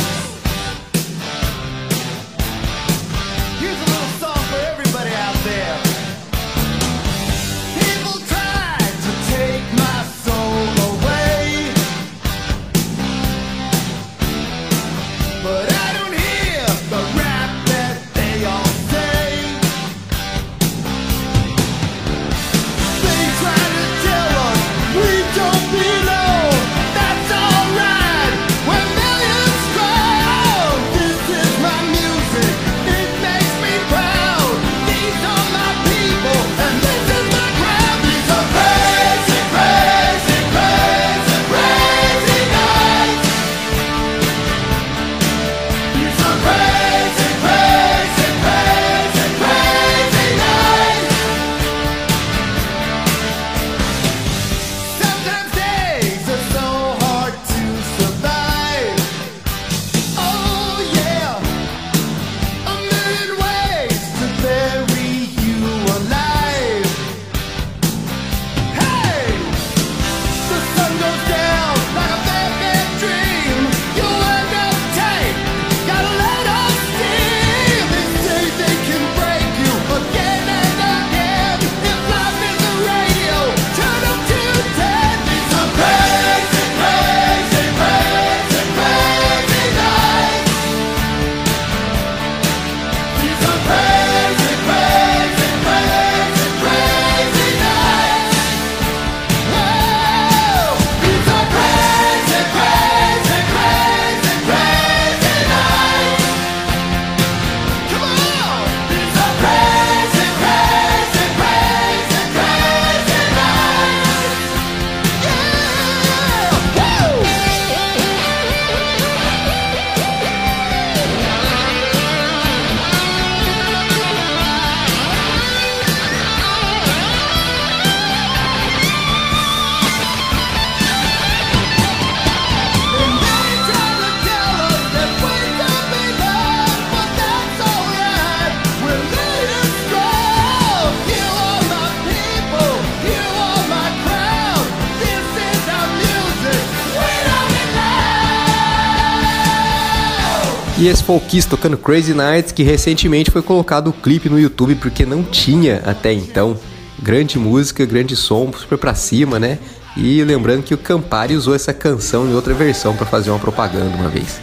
Kiss tocando Crazy Nights, que recentemente foi colocado o clipe no YouTube porque não tinha até então. Grande música, grande som, super pra cima, né? E lembrando que o Campari usou essa canção em outra versão para fazer uma propaganda uma vez.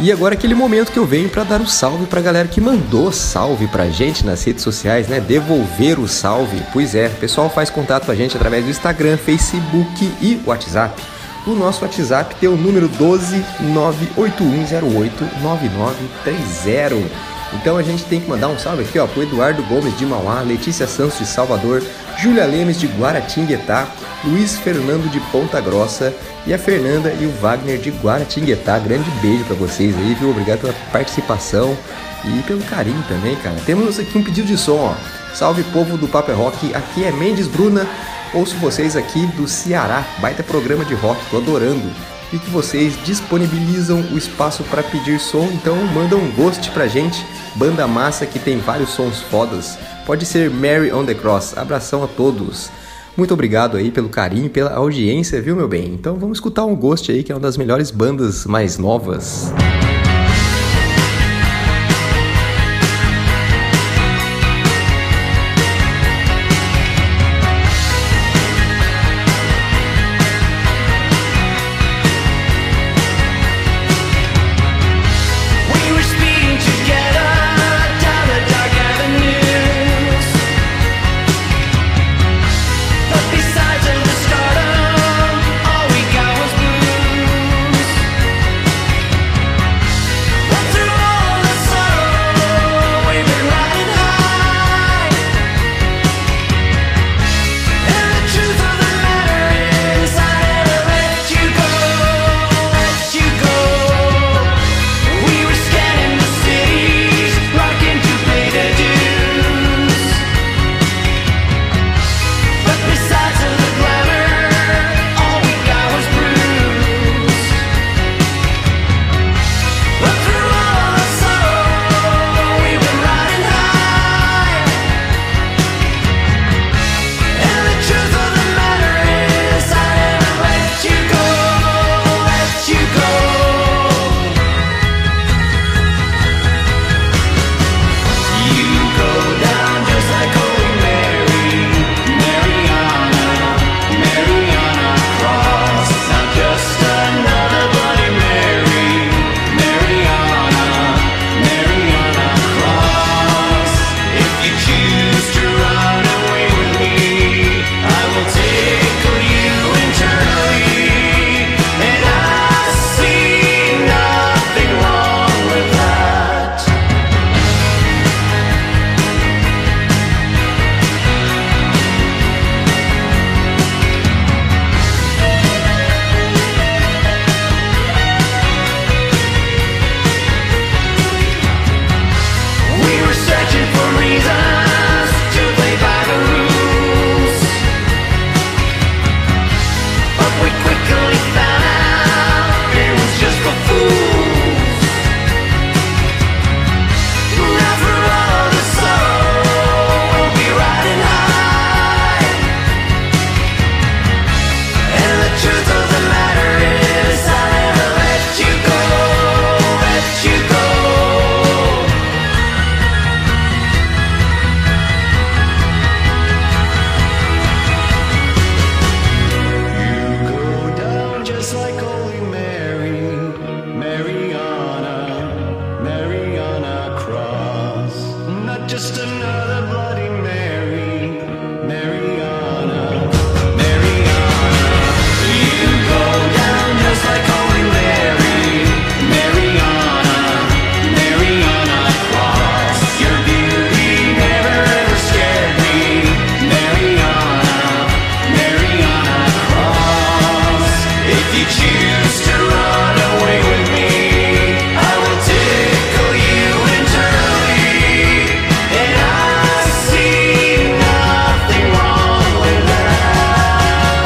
E agora aquele momento que eu venho para dar o um salve pra galera que mandou salve pra gente nas redes sociais, né? Devolver o salve. Pois é, o pessoal faz contato com a gente através do Instagram, Facebook e WhatsApp. O nosso WhatsApp tem o número 12 98108 9930. Então a gente tem que mandar um salve aqui, ó, pro Eduardo Gomes de Mauá, Letícia Santos de Salvador, Júlia Lemes de Guaratinguetá, Luiz Fernando de Ponta Grossa e a Fernanda e o Wagner de Guaratinguetá. Grande beijo para vocês aí, viu? Obrigado pela participação e pelo carinho também, cara. Temos aqui um pedido de som, ó. Salve povo do Paper Rock, aqui é Mendes Bruna. Ouço vocês aqui do Ceará, baita programa de rock, tô adorando. E que vocês disponibilizam o espaço para pedir som, então manda um ghost pra gente. Banda massa que tem vários sons fodas. Pode ser Mary on the Cross. Abração a todos. Muito obrigado aí pelo carinho, pela audiência, viu, meu bem? Então vamos escutar um Ghost aí, que é uma das melhores bandas mais novas. We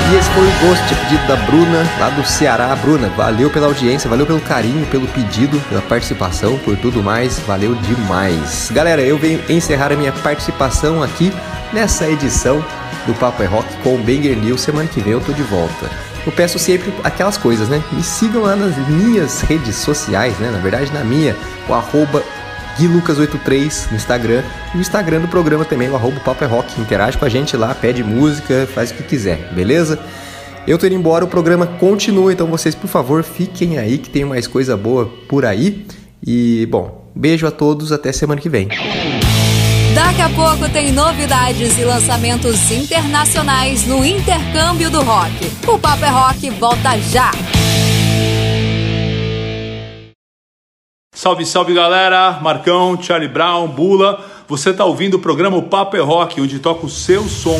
E esse foi o Ghost, a pedido da Bruna, lá do Ceará. Bruna, valeu pela audiência, valeu pelo carinho, pelo pedido, pela participação, por tudo mais. Valeu demais. Galera, eu venho encerrar a minha participação aqui nessa edição do Papo é Rock com o Banger News. Semana que vem eu tô de volta. eu peço sempre aquelas coisas, né? Me sigam lá nas minhas redes sociais, né? Na verdade, na minha, o arroba GuiLucas83 no Instagram e o Instagram do programa também, o arroba Papo é Rock. Interage com a gente lá, pede música, faz o que quiser, beleza? Eu tô indo embora, o programa continua, então vocês, por favor, fiquem aí que tem mais coisa boa por aí. E, bom, beijo a todos, até semana que vem. Daqui a pouco tem novidades e lançamentos internacionais no intercâmbio do rock. O Papo é Rock volta já! Salve, salve galera! Marcão, Charlie Brown, Bula. Você tá ouvindo o programa Papo é Rock, onde toca o seu som.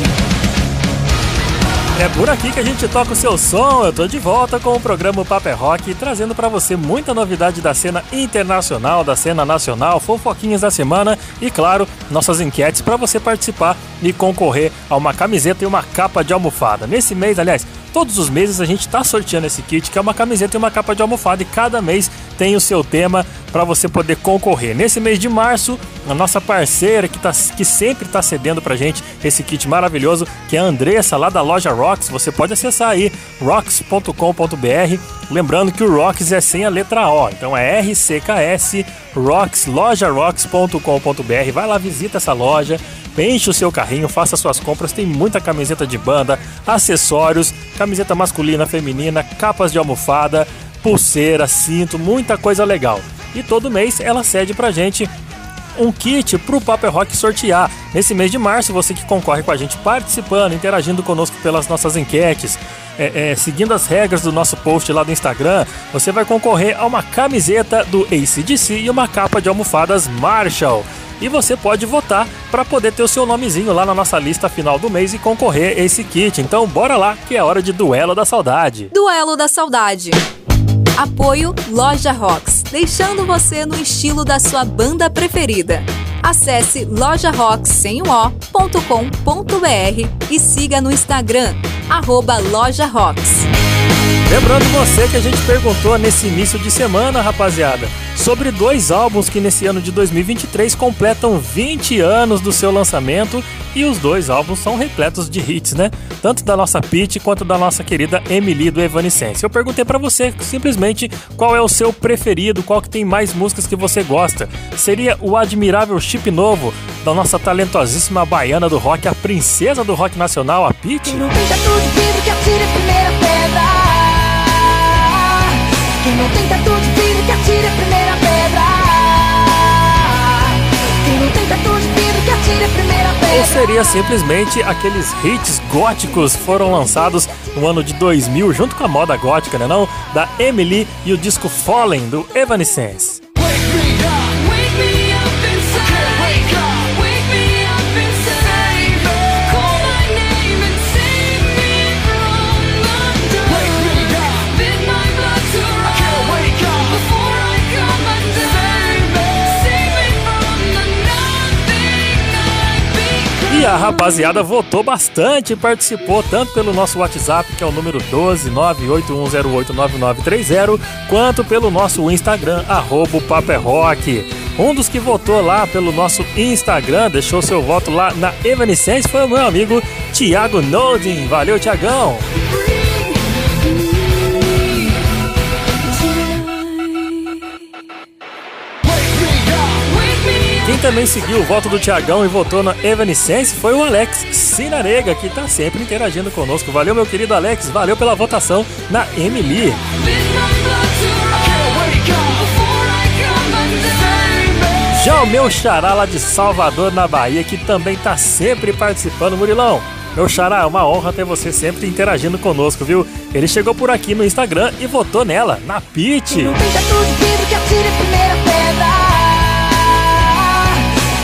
É por aqui que a gente toca o seu som. Eu tô de volta com o programa Paper Rock, trazendo para você muita novidade da cena internacional, da cena nacional, fofoquinhas da semana e, claro, nossas enquetes para você participar e concorrer a uma camiseta e uma capa de almofada. Nesse mês, aliás, todos os meses a gente tá sorteando esse kit, que é uma camiseta e uma capa de almofada, e cada mês tem o seu tema para você poder concorrer. Nesse mês de março, a nossa parceira que, tá, que sempre tá cedendo pra gente esse kit maravilhoso, que é a Andressa, lá da loja Rocks. Você pode acessar aí, rocks.com.br. Lembrando que o Rocks é sem a letra O, então é RCKS Rocks, lojarocks.com.br. Vai lá, visita essa loja, enche o seu carrinho, faça suas compras. Tem muita camiseta de banda, acessórios, camiseta masculina, feminina, capas de almofada, pulseira, cinto, muita coisa legal. E todo mês ela cede pra gente um kit pro Paper Rock sortear. Nesse mês de março, você que concorre com a gente participando, interagindo conosco pelas nossas enquetes, é, é, seguindo as regras do nosso post lá do Instagram, você vai concorrer a uma camiseta do ACDC e uma capa de almofadas Marshall. E você pode votar para poder ter o seu nomezinho lá na nossa lista final do mês e concorrer a esse kit. Então bora lá, que é hora de Duelo da Saudade. Duelo da Saudade. Apoio Loja Rocks, deixando você no estilo da sua banda preferida. Acesse lojarocks.com.br e siga no Instagram, arroba Loja Rocks. Lembrando você que a gente perguntou nesse início de semana, rapaziada, sobre dois álbuns que nesse ano de 2023 completam 20 anos do seu lançamento e os dois álbuns são repletos de hits, né? Tanto da nossa Pete quanto da nossa querida Emily do Evanescence. Eu perguntei pra você simplesmente qual é o seu preferido, qual que tem mais músicas que você gosta. Seria o admirável Chip Novo da nossa talentosíssima baiana do rock, a princesa do rock nacional, a Pete? Quem não que atire a primeira pedra. Quem não que atire a primeira pedra. Ou seria simplesmente aqueles hits góticos foram lançados no ano de 2000 junto com a moda gótica, né não? Da Emily e o disco Fallen do Evanescence. Rapaziada votou bastante, participou tanto pelo nosso WhatsApp, que é o número 12981089930, quanto pelo nosso Instagram, arroba é. Um dos que votou lá pelo nosso Instagram, deixou seu voto lá na Evanescence, foi o meu amigo Thiago Nodin. Valeu, Tiagão! Quem também seguiu o voto do Tiagão e votou na Evanescence foi o Alex Sinarega, que tá sempre interagindo conosco. Valeu, meu querido Alex, valeu pela votação na Emily. Já o meu xará lá de Salvador, na Bahia, que também tá sempre participando, Murilão. Meu xará, é uma honra ter você sempre interagindo conosco, viu? Ele chegou por aqui no Instagram e votou nela, na Pete.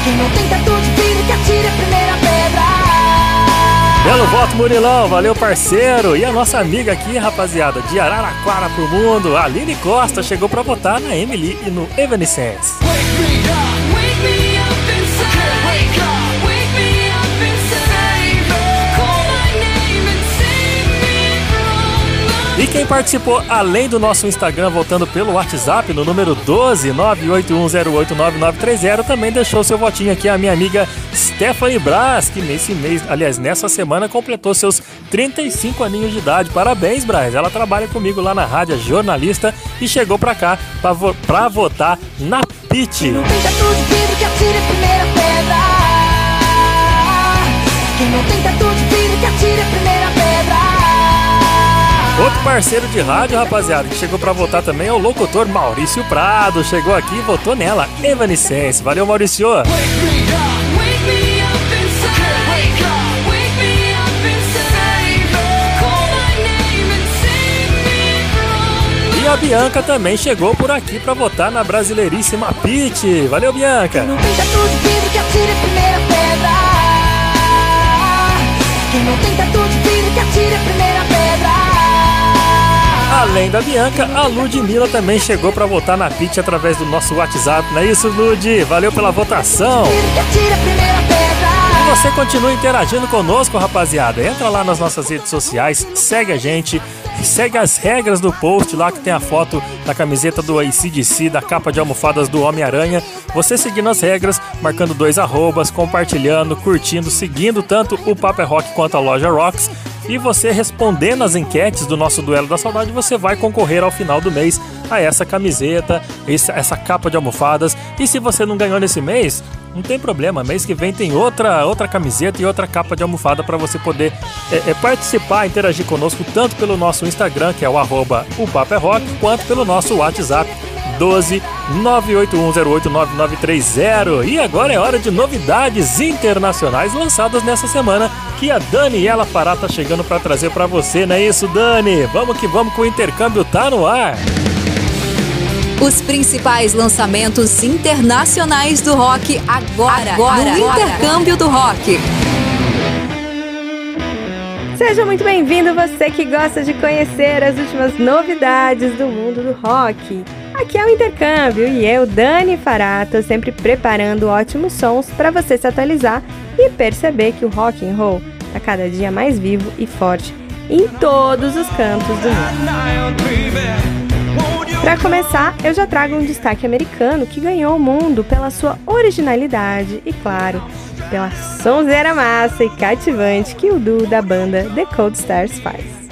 Quem não tenta tudo vidro que atire a primeira pedra. Belo voto, Murilão. Valeu, parceiro. E a nossa amiga aqui, rapaziada, de Araraquara pro mundo, Aline Costa, chegou pra votar na Emily e no Evanescence. E quem participou além do nosso Instagram, voltando pelo WhatsApp no número 12 981089930, também deixou seu votinho aqui a minha amiga Stephanie Braz, que nesse mês, aliás, nessa semana completou seus 35 aninhos de idade. Parabéns, Braz. Ela trabalha comigo lá na rádio, é jornalista e chegou pra cá pra, vo pra votar na PIT. Quem não tenta tudo Outro parceiro de rádio, rapaziada, que chegou pra votar também é o locutor Maurício Prado. Chegou aqui e votou nela, Evanescence. Valeu, Maurício. E a Bianca também chegou por aqui pra votar na brasileiríssima Pit. Valeu, Bianca. Quem não tenta tudo Além da Bianca, a Ludmilla também chegou pra votar na Pit através do nosso WhatsApp. Não é isso, Lud? Valeu pela votação. E você continua interagindo conosco, rapaziada. Entra lá nas nossas redes sociais, segue a gente, segue as regras do post lá que tem a foto da camiseta do ACDC, da capa de almofadas do Homem-Aranha. Você seguindo as regras, marcando dois arrobas, compartilhando, curtindo, seguindo tanto o Papo é Rock quanto a Loja Rocks. E você respondendo as enquetes do nosso Duelo da Saudade, você vai concorrer ao final do mês a essa camiseta, essa capa de almofadas. E se você não ganhou nesse mês, não tem problema. Mês que vem tem outra, outra camiseta e outra capa de almofada para você poder é, é, participar, interagir conosco, tanto pelo nosso Instagram, que é o arroba o Papo é Rock, quanto pelo nosso WhatsApp. 12 981089930. E agora é hora de novidades internacionais lançadas nessa semana que a Daniela Pará tá chegando para trazer para você, não é isso, Dani? Vamos que vamos que o intercâmbio tá no ar. Os principais lançamentos internacionais do rock agora, Agora, no agora. Intercâmbio do Rock. Seja muito bem-vindo, você que gosta de conhecer as últimas novidades do mundo do rock. Aqui é o Intercâmbio e eu, Dani Fará, tô sempre preparando ótimos sons para você se atualizar e perceber que o rock and roll tá cada dia mais vivo e forte em todos os cantos do mundo. Para começar, eu já trago um destaque americano que ganhou o mundo pela sua originalidade e, claro, pela sonzeira massa e cativante que o duo da banda The Cold Stars faz.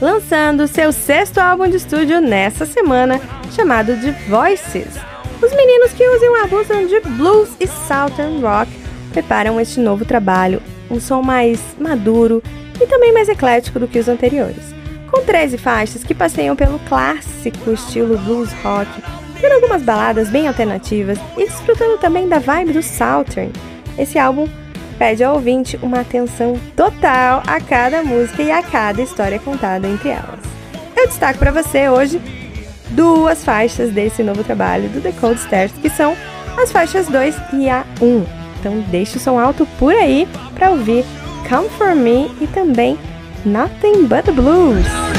Lançando seu sexto álbum de estúdio nessa semana, chamado The Voices. Os meninos que usam e abusam de blues e southern rock preparam este novo trabalho, um som mais maduro e também mais eclético do que os anteriores com 13 faixas que passeiam pelo clássico estilo blues rock, tendo algumas baladas bem alternativas e desfrutando também da vibe do Southern. Esse álbum pede ao ouvinte uma atenção total a cada música e a cada história contada entre elas. Eu destaco para você hoje duas faixas desse novo trabalho do The Cold Stairs, que são as faixas 2 e a 1. Então deixe o som alto por aí para ouvir Come For Me e também Nothing But The Blues.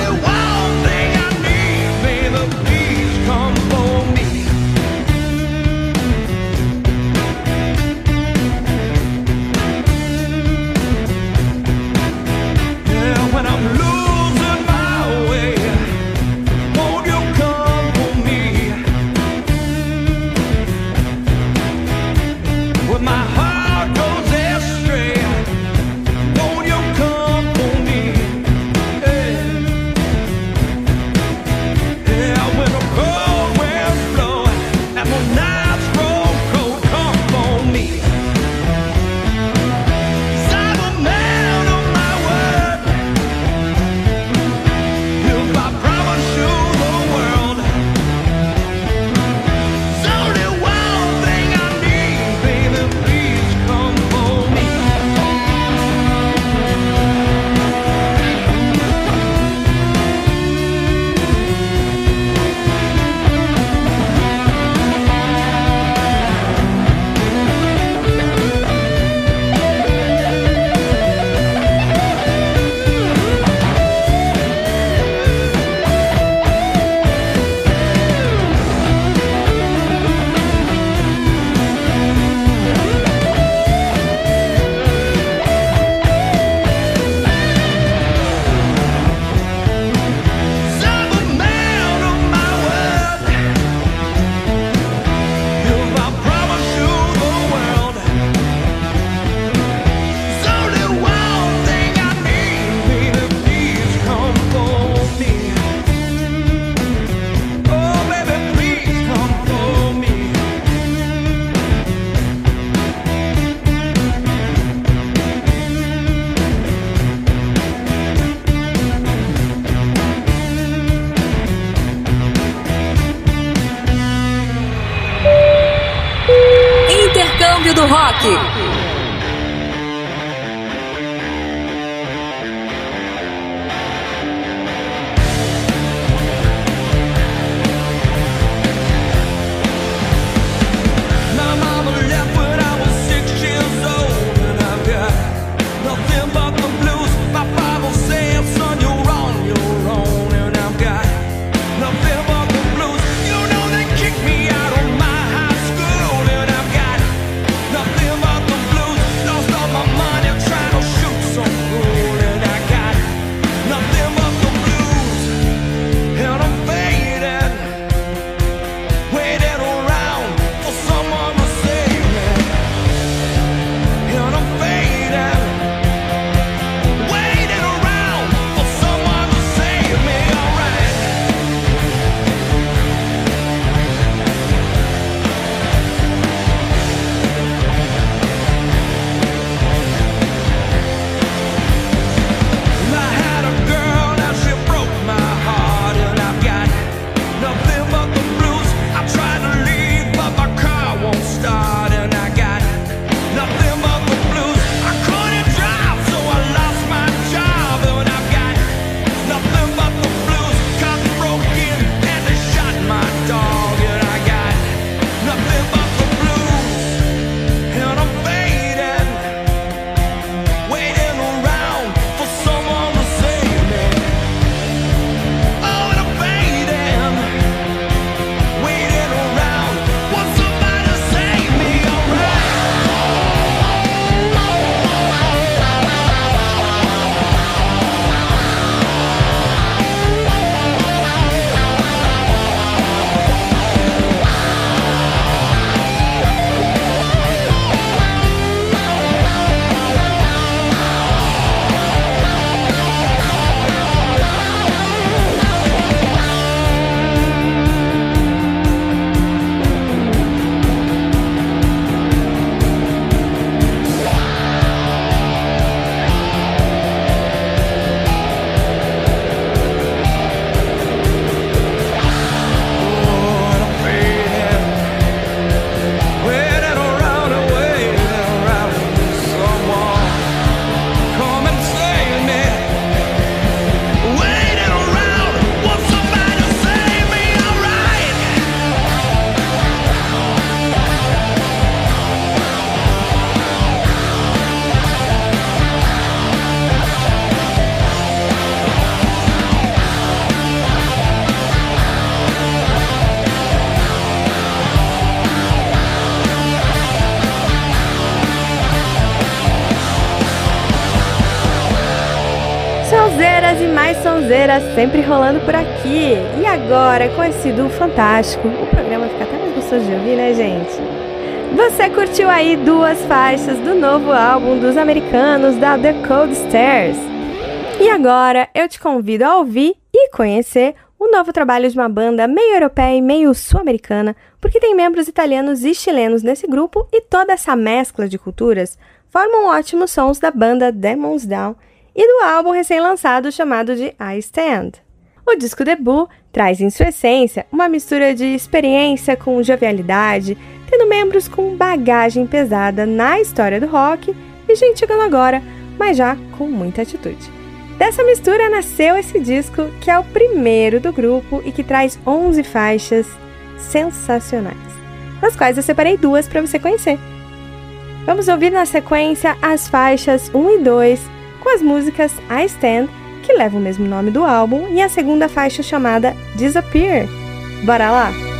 Mais sonzeiras sempre rolando por aqui. E agora, com esse duo fantástico, o programa fica até mais gostoso de ouvir, né, gente? Você curtiu aí duas faixas do novo álbum dos americanos da The Cold Stairs. E agora eu te convido a ouvir e conhecer o novo trabalho de uma banda meio europeia e meio sul-americana, porque tem membros italianos e chilenos nesse grupo e toda essa mescla de culturas formam ótimos sons da banda Demons Down e do álbum recém-lançado chamado de I Stand. O disco debut traz em sua essência uma mistura de experiência com jovialidade, tendo membros com bagagem pesada na história do rock e gente chegando agora, mas já com muita atitude. Dessa mistura nasceu esse disco, que é o primeiro do grupo e que traz 11 faixas sensacionais, das quais eu separei duas para você conhecer. Vamos ouvir na sequência as faixas 1 e 2 com as músicas I Stand, que leva o mesmo nome do álbum, e a segunda faixa chamada Disappear. Bora lá?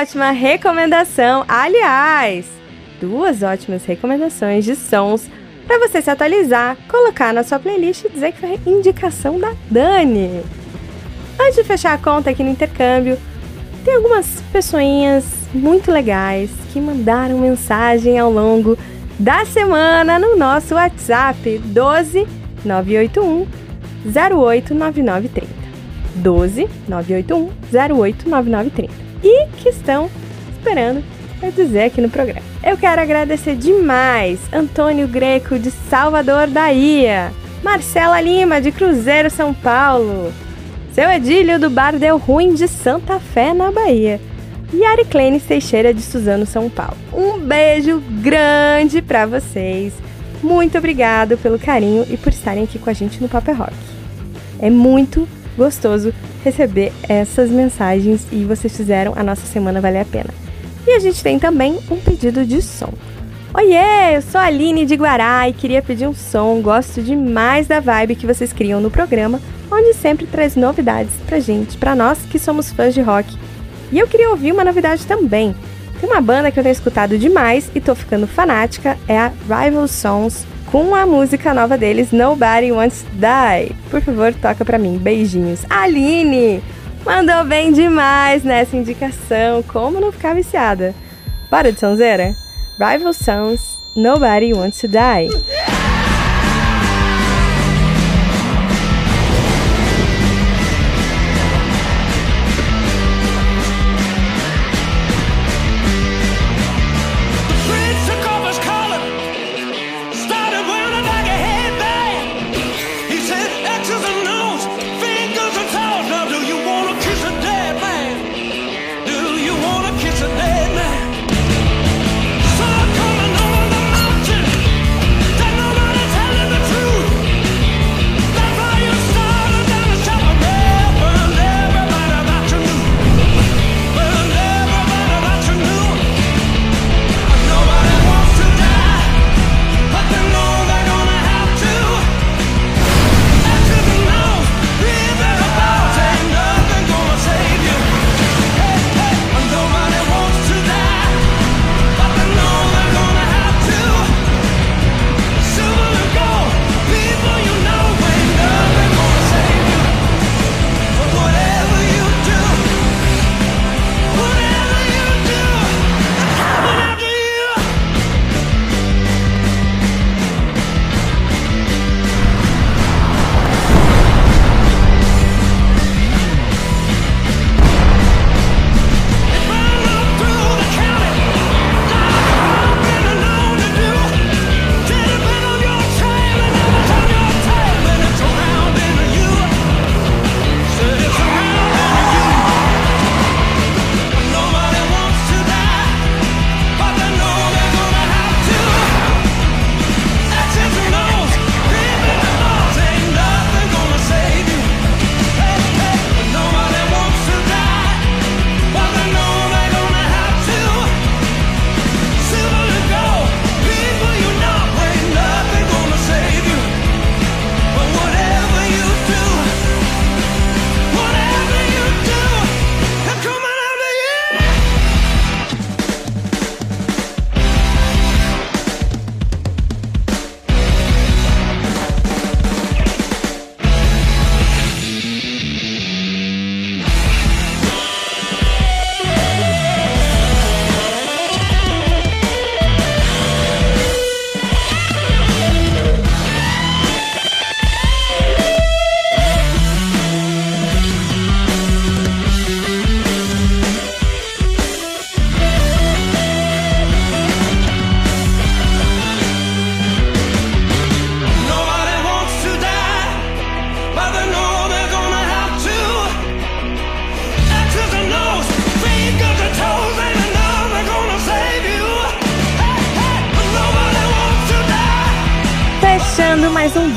Ótima recomendação. Aliás, duas ótimas recomendações de sons para você se atualizar, colocar na sua playlist e dizer que foi indicação da Dani. Antes de fechar a conta aqui no intercâmbio, tem algumas pessoinhas muito legais que mandaram mensagem ao longo da semana no nosso WhatsApp 12 981 089930. 12 981 089930. E que estão esperando para dizer aqui no programa. Eu quero agradecer demais Antônio Greco de Salvador, Bahia, Marcela Lima de Cruzeiro, São Paulo, seu Edílio do Bar Del Ruim de Santa Fé, na Bahia, e Ariclenes Teixeira de Suzano, São Paulo. Um beijo grande pra vocês. Muito obrigado pelo carinho e por estarem aqui com a gente no Paper Rock. É muito gostoso receber essas mensagens e vocês fizeram a nossa semana valer a pena. E a gente tem também um pedido de som. Oiê, eu sou a Aline de Guará e queria pedir um som. Gosto demais da vibe que vocês criam no programa, onde sempre traz novidades pra gente, pra nós que somos fãs de rock. E eu queria ouvir uma novidade também. Tem uma banda que eu tenho escutado demais e tô ficando fanática, é a Rival Sons, com a música nova deles, Nobody Wants to Die. Por favor, toca pra mim. Beijinhos. Aline! Mandou bem demais nessa indicação. Como não ficar viciada? Bora de sonzeira? Rival Sons, Nobody Wants to Die.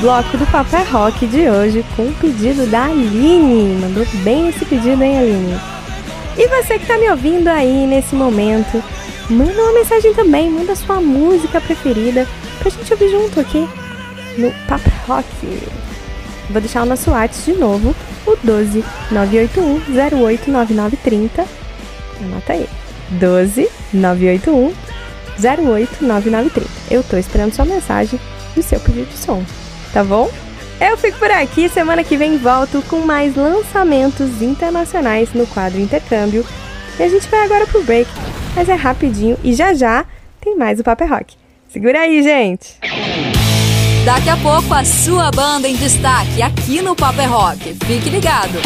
Bloco do Papo é Rock de hoje com um pedido da Aline. Mandou bem esse pedido, hein, Aline? E você que tá me ouvindo aí nesse momento, manda uma mensagem também, manda sua música preferida pra gente ouvir junto aqui no Papo é Rock. Vou deixar o nosso WhatsApp de novo, o 12 981 089930. Anota aí. 12 981 089930. Eu tô esperando sua mensagem e o seu pedido de som, tá bom? Eu fico por aqui, semana que vem volto com mais lançamentos internacionais no quadro Intercâmbio. E a gente vai agora pro break, mas é rapidinho e já já tem mais o Paper Rock. Segura aí, gente! Daqui a pouco a sua banda em destaque aqui no Paper Rock. Fique ligado.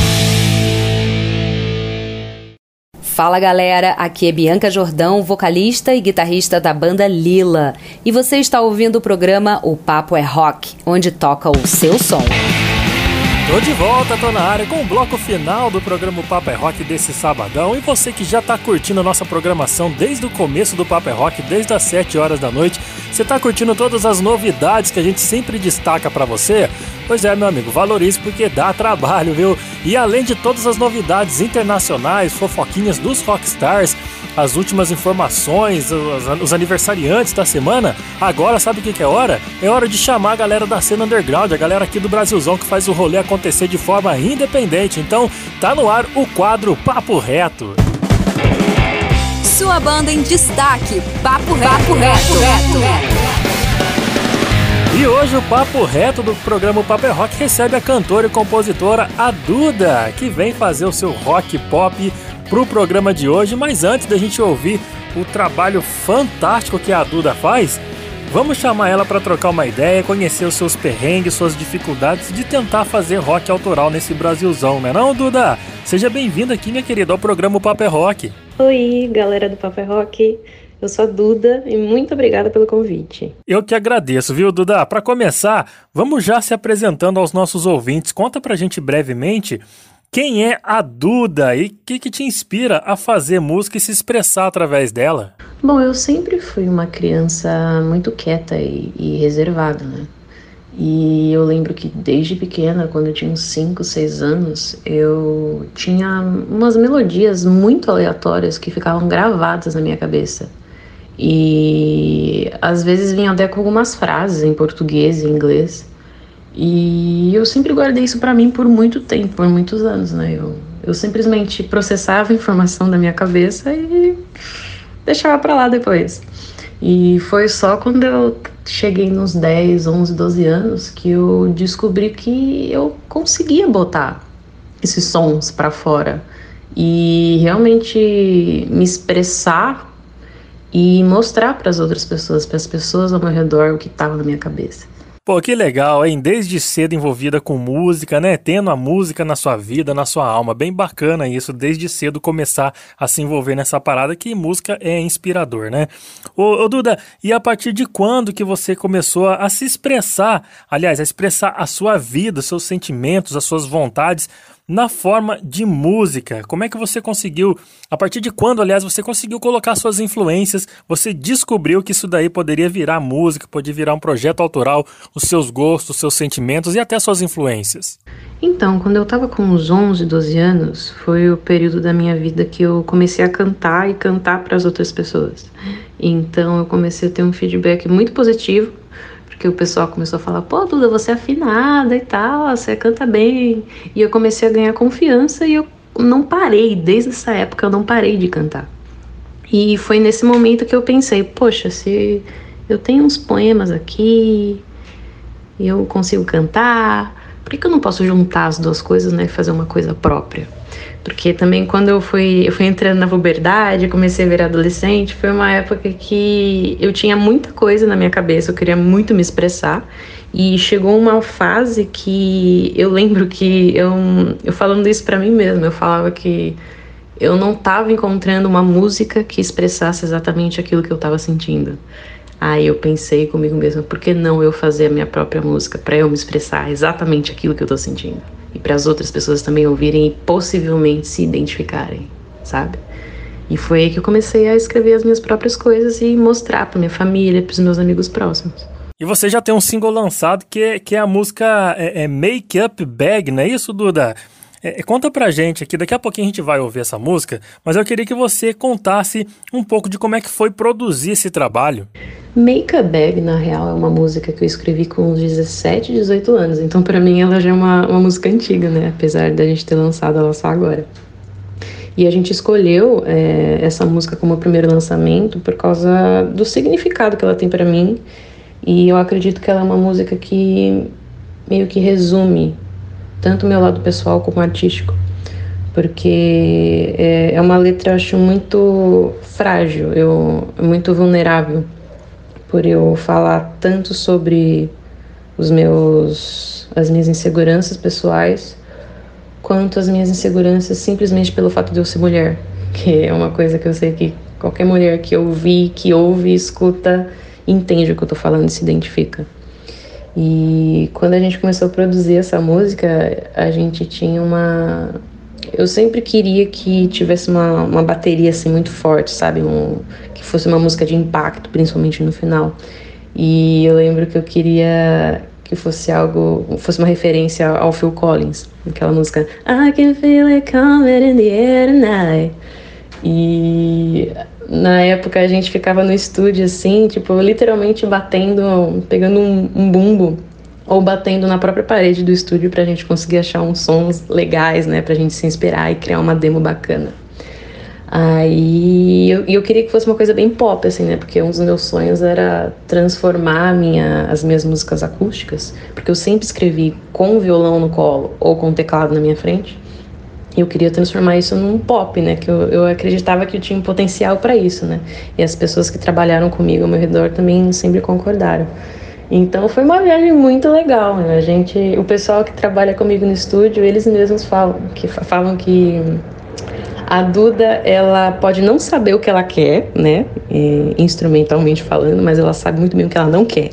Fala galera, aqui é Bianca Jordão, vocalista e guitarrista da banda Lila. E você está ouvindo o programa O Papo é Rock, onde toca o seu som. Tô de volta, tô na área com o bloco final do programa Papo é Rock desse sabadão. E você que já tá curtindo a nossa programação desde o começo do Papo é Rock, desde as 7 horas da noite, você tá curtindo todas as novidades que a gente sempre destaca para você? Pois é, meu amigo, valorize porque dá trabalho, viu? E além de todas as novidades internacionais, fofoquinhas dos rockstars, as últimas informações, os, aniversariantes da semana, agora sabe o que, que é hora? É hora de chamar a galera da cena underground, a galera aqui do Brasilzão que faz o rolê acontecer de forma independente. Então, tá no ar o quadro Papo Reto. Sua banda em destaque, Papo Reto. Papo Reto. E hoje o Papo Reto do programa Papo é Rock recebe a cantora e compositora a Duda, que vem fazer o seu rock pop pro programa de hoje. Mas antes da gente ouvir o trabalho fantástico que a Duda faz, vamos chamar ela para trocar uma ideia, conhecer os seus perrengues, suas dificuldades de tentar fazer rock autoral nesse Brasilzão, né não, Duda? Seja bem-vinda aqui, minha querida, ao programa Papo é Rock. Oi, galera do Papo é Rock. Eu sou a Duda e muito obrigada pelo convite. Eu que agradeço, viu, Duda? Para começar, vamos já se apresentando aos nossos ouvintes. Conta pra gente brevemente quem é a Duda e o que, que te inspira a fazer música e se expressar através dela. Bom, eu sempre fui uma criança muito quieta e, e reservada, né? E eu lembro que desde pequena, quando eu tinha uns 5, 6 anos, eu tinha umas melodias muito aleatórias que ficavam gravadas na minha cabeça. E às vezes vinham até com algumas frases em português e inglês. E eu sempre guardei isso para mim por muito tempo, por muitos anos, né? Eu, eu simplesmente processava a informação da minha cabeça e deixava para lá depois. E foi só quando eu cheguei nos 10, 11, 12 anos que eu descobri que eu conseguia botar esses sons para fora e realmente me expressar e mostrar para as outras pessoas, para as pessoas ao meu redor o que estava na minha cabeça. Pô, que legal, hein? Desde cedo envolvida com música, né? Tendo a música na sua vida, na sua alma. Bem bacana isso, desde cedo começar a se envolver nessa parada que música é inspirador, né? Ô, ô Duda, e a partir de quando que você começou a se expressar, aliás, a expressar a sua vida, seus sentimentos, as suas vontades na forma de música. Como é que você conseguiu, a partir de quando, aliás, você conseguiu colocar suas influências? Você descobriu que isso daí poderia virar música, poderia virar um projeto autoral, os seus gostos, os seus sentimentos e até suas influências? Então, quando eu tava com uns 11, 12 anos, foi o período da minha vida que eu comecei a cantar e cantar para as outras pessoas. Então, eu comecei a ter um feedback muito positivo porque o pessoal começou a falar, pô, Duda, você é afinada e tal, você canta bem. E eu comecei a ganhar confiança e eu não parei, desde essa época eu não parei de cantar. E foi nesse momento que eu pensei, poxa, se eu tenho uns poemas aqui, eu consigo cantar, por que, que eu não posso juntar as duas coisas, né, e fazer uma coisa própria? Porque também quando eu fui, eu fui entrando na puberdade, comecei a virar adolescente, foi uma época que eu tinha muita coisa na minha cabeça, eu queria muito me expressar. E chegou uma fase que eu lembro que eu, eu falando isso para mim mesma, eu falava que eu não estava encontrando uma música que expressasse exatamente aquilo que eu estava sentindo. Aí eu pensei comigo mesma, por que não eu fazer a minha própria música para eu me expressar exatamente aquilo que eu tô sentindo? E para as outras pessoas também ouvirem e possivelmente se identificarem, sabe? E foi aí que eu comecei a escrever as minhas próprias coisas e mostrar para minha família, para os meus amigos próximos. E você já tem um single lançado que é, que é a música é, é Make Up Bag, não é isso, Duda? É, conta pra gente aqui, daqui a pouquinho a gente vai ouvir essa música, mas eu queria que você contasse um pouco de como é que foi produzir esse trabalho. Make a Bag, na real, é uma música que eu escrevi com uns 17, 18 anos, então para mim ela já é uma, uma música antiga, né? Apesar da gente ter lançado ela só agora. E a gente escolheu é, essa música como primeiro lançamento por causa do significado que ela tem para mim, e eu acredito que ela é uma música que meio que resume tanto meu lado pessoal como artístico, porque é, é uma letra, acho, muito frágil, eu, muito vulnerável, por eu falar tanto sobre os meus, as minhas inseguranças pessoais, quanto as minhas inseguranças simplesmente pelo fato de eu ser mulher, que é uma coisa que eu sei que qualquer mulher que ouvir, que ouve, escuta, entende o que eu tô falando e se identifica. E quando a gente começou a produzir essa música, a gente tinha uma. Eu sempre queria que tivesse uma, uma bateria assim muito forte, sabe? Um, que fosse uma música de impacto, principalmente no final. E eu lembro que eu queria que fosse algo, fosse uma referência ao Phil Collins, aquela música I can feel it coming in the air tonight. E na época a gente ficava no estúdio assim, tipo, literalmente batendo, pegando um, um bumbo ou batendo na própria parede do estúdio pra gente conseguir achar uns sons legais, né, pra gente se inspirar e criar uma demo bacana. Aí eu, eu queria que fosse uma coisa bem pop, assim, né? Porque um dos meus sonhos era transformar minha, as minhas músicas acústicas, porque eu sempre escrevi com violão no colo ou com teclado na minha frente. E eu queria transformar isso num pop, né? Que eu, eu acreditava que eu tinha um potencial para isso, né? E as pessoas que trabalharam comigo ao meu redor também sempre concordaram. Então foi uma viagem muito legal, né? A gente, o pessoal que trabalha comigo no estúdio, eles mesmos falam que falam que a Duda, ela pode não saber o que ela quer, né, eh, instrumentalmente falando, mas ela sabe muito bem o que ela não quer.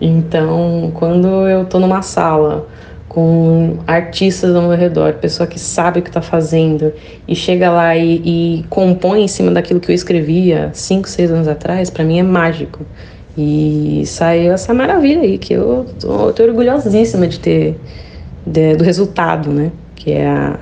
Então, quando eu tô numa sala com artistas ao meu redor, pessoa que sabe o que tá fazendo e chega lá e, e compõe em cima daquilo que eu escrevia cinco, seis anos atrás, para mim é mágico. E saiu essa maravilha aí, que eu tô, eu tô orgulhosíssima de ter, de- do resultado, né, que é a,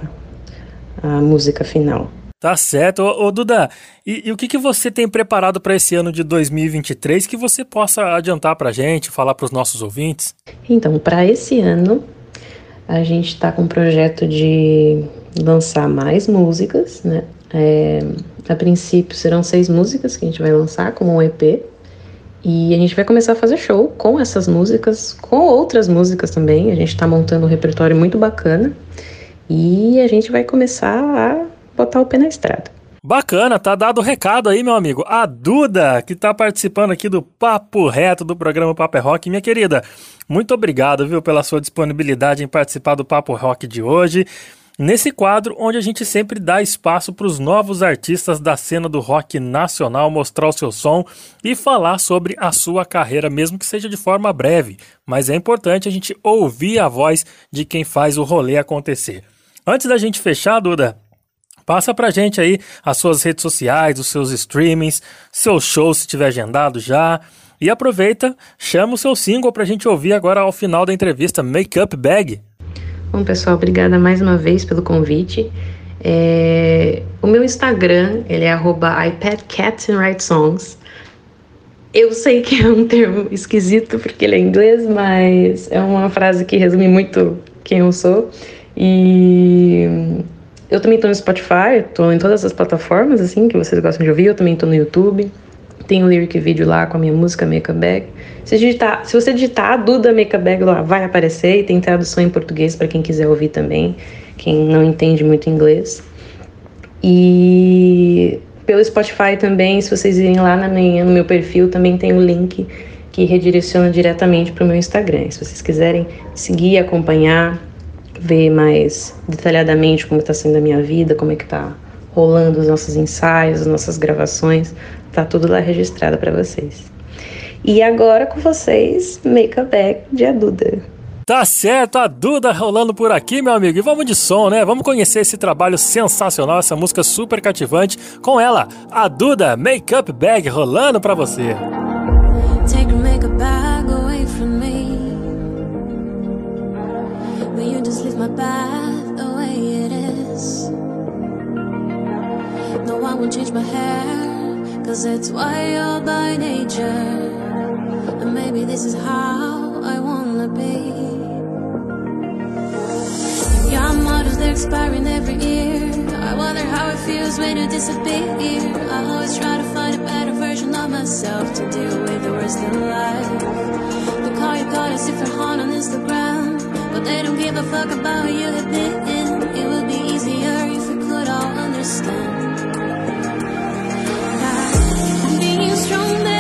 a música final. Tá certo. Ô, ô, Duda, e, e o que, que você tem preparado para esse ano de 2023 que você possa adiantar pra gente, falar pros nossos ouvintes? Então, para esse ano, a gente está com um projeto de lançar mais músicas, né? É, a princípio serão seis músicas que a gente vai lançar como um EP. E a gente vai começar a fazer show com essas músicas, com outras músicas também. A gente está montando um repertório muito bacana. E a gente vai começar a botar o pé na estrada. Bacana, tá dado o recado aí, meu amigo. A Duda, que tá participando aqui do Papo Reto do programa Papo é Rock. Minha querida, muito obrigado, viu, pela sua disponibilidade em participar do Papo Rock de hoje. Nesse quadro, onde a gente sempre dá espaço para os novos artistas da cena do rock nacional mostrar o seu som e falar sobre a sua carreira, mesmo que seja de forma breve. Mas é importante a gente ouvir a voz de quem faz o rolê acontecer. Antes da gente fechar, Duda, Passa pra gente aí as suas redes sociais, os seus streamings, seus shows se tiver agendado já. E aproveita, chama o seu single pra gente ouvir agora ao final da entrevista, Make Up Bag. Bom, pessoal, obrigada mais uma vez pelo convite. É, O meu Instagram, ele é iPadCatsAndWriteSongs. Eu sei que é um termo esquisito porque ele é inglês, mas é uma frase que resume muito quem eu sou. E eu também tô no Spotify, tô em todas as plataformas, assim, que vocês gostam de ouvir. Eu também tô no YouTube. Tem um lyric vídeo lá com a minha música Make a Bag. Se, digitar, se você digitar a Duda Make a Bag lá, vai aparecer. E tem tradução em português para quem quiser ouvir também. Quem não entende muito inglês. E pelo Spotify também, se vocês irem lá na minha, no meu perfil, também tem o link que redireciona diretamente para o meu Instagram. Se vocês quiserem seguir, acompanhar, ver mais detalhadamente como está sendo a minha vida, como é que tá rolando os nossos ensaios, as nossas gravações, tá tudo lá registrado para vocês. E agora com vocês, Make a Bag de Aduda. Tá certo, a Duda rolando por aqui, meu amigo. E vamos de som, né? Vamos conhecer esse trabalho sensacional, essa música super cativante. Com ela, a Duda Make Up Bag rolando pra você. Path the way it is? No, I won't change my hair, cause it's wild by nature. And maybe this is how I wanna be. Your models, they're expiring every year. I wonder how it feels when you disappear. I always try to find a better version of myself to deal with the worst in life. The call you got is different hot on Instagram, but they don't give a fuck about who you have been. It would be easier if we could all understand. Being strong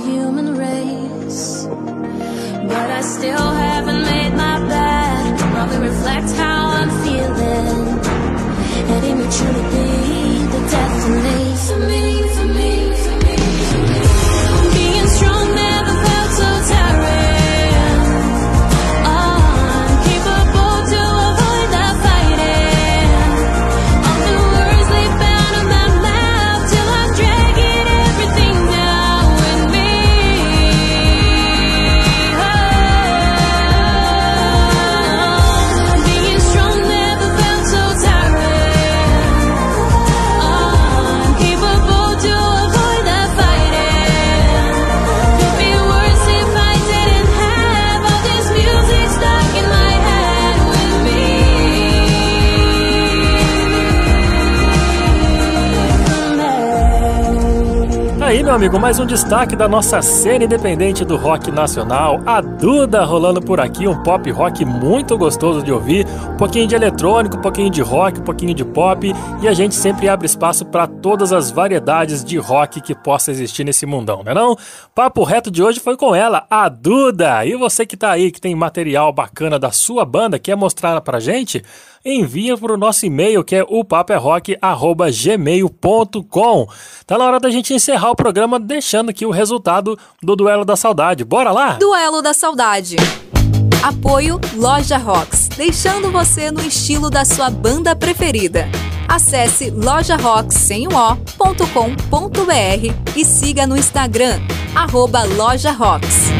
human Mais um destaque da nossa cena independente do rock nacional. A Duda rolando por aqui, um pop rock muito gostoso de ouvir. Um pouquinho de eletrônico, um pouquinho de rock, um pouquinho de pop. E a gente sempre abre espaço para todas as variedades de rock que possa existir nesse mundão, né não? Papo reto de hoje foi com ela, a Duda. E você que tá aí, que tem material bacana da sua banda, quer mostrar pra gente? Envia para o nosso e-mail que é o paperrock@gmail.com. Tá na hora da gente encerrar o programa deixando aqui o resultado do duelo da saudade. Bora lá? Duelo da Saudade. Apoio Loja Rocks, deixando você no estilo da sua banda preferida. Acesse lojarocks.com.br e siga no Instagram, arroba Loja Rocks.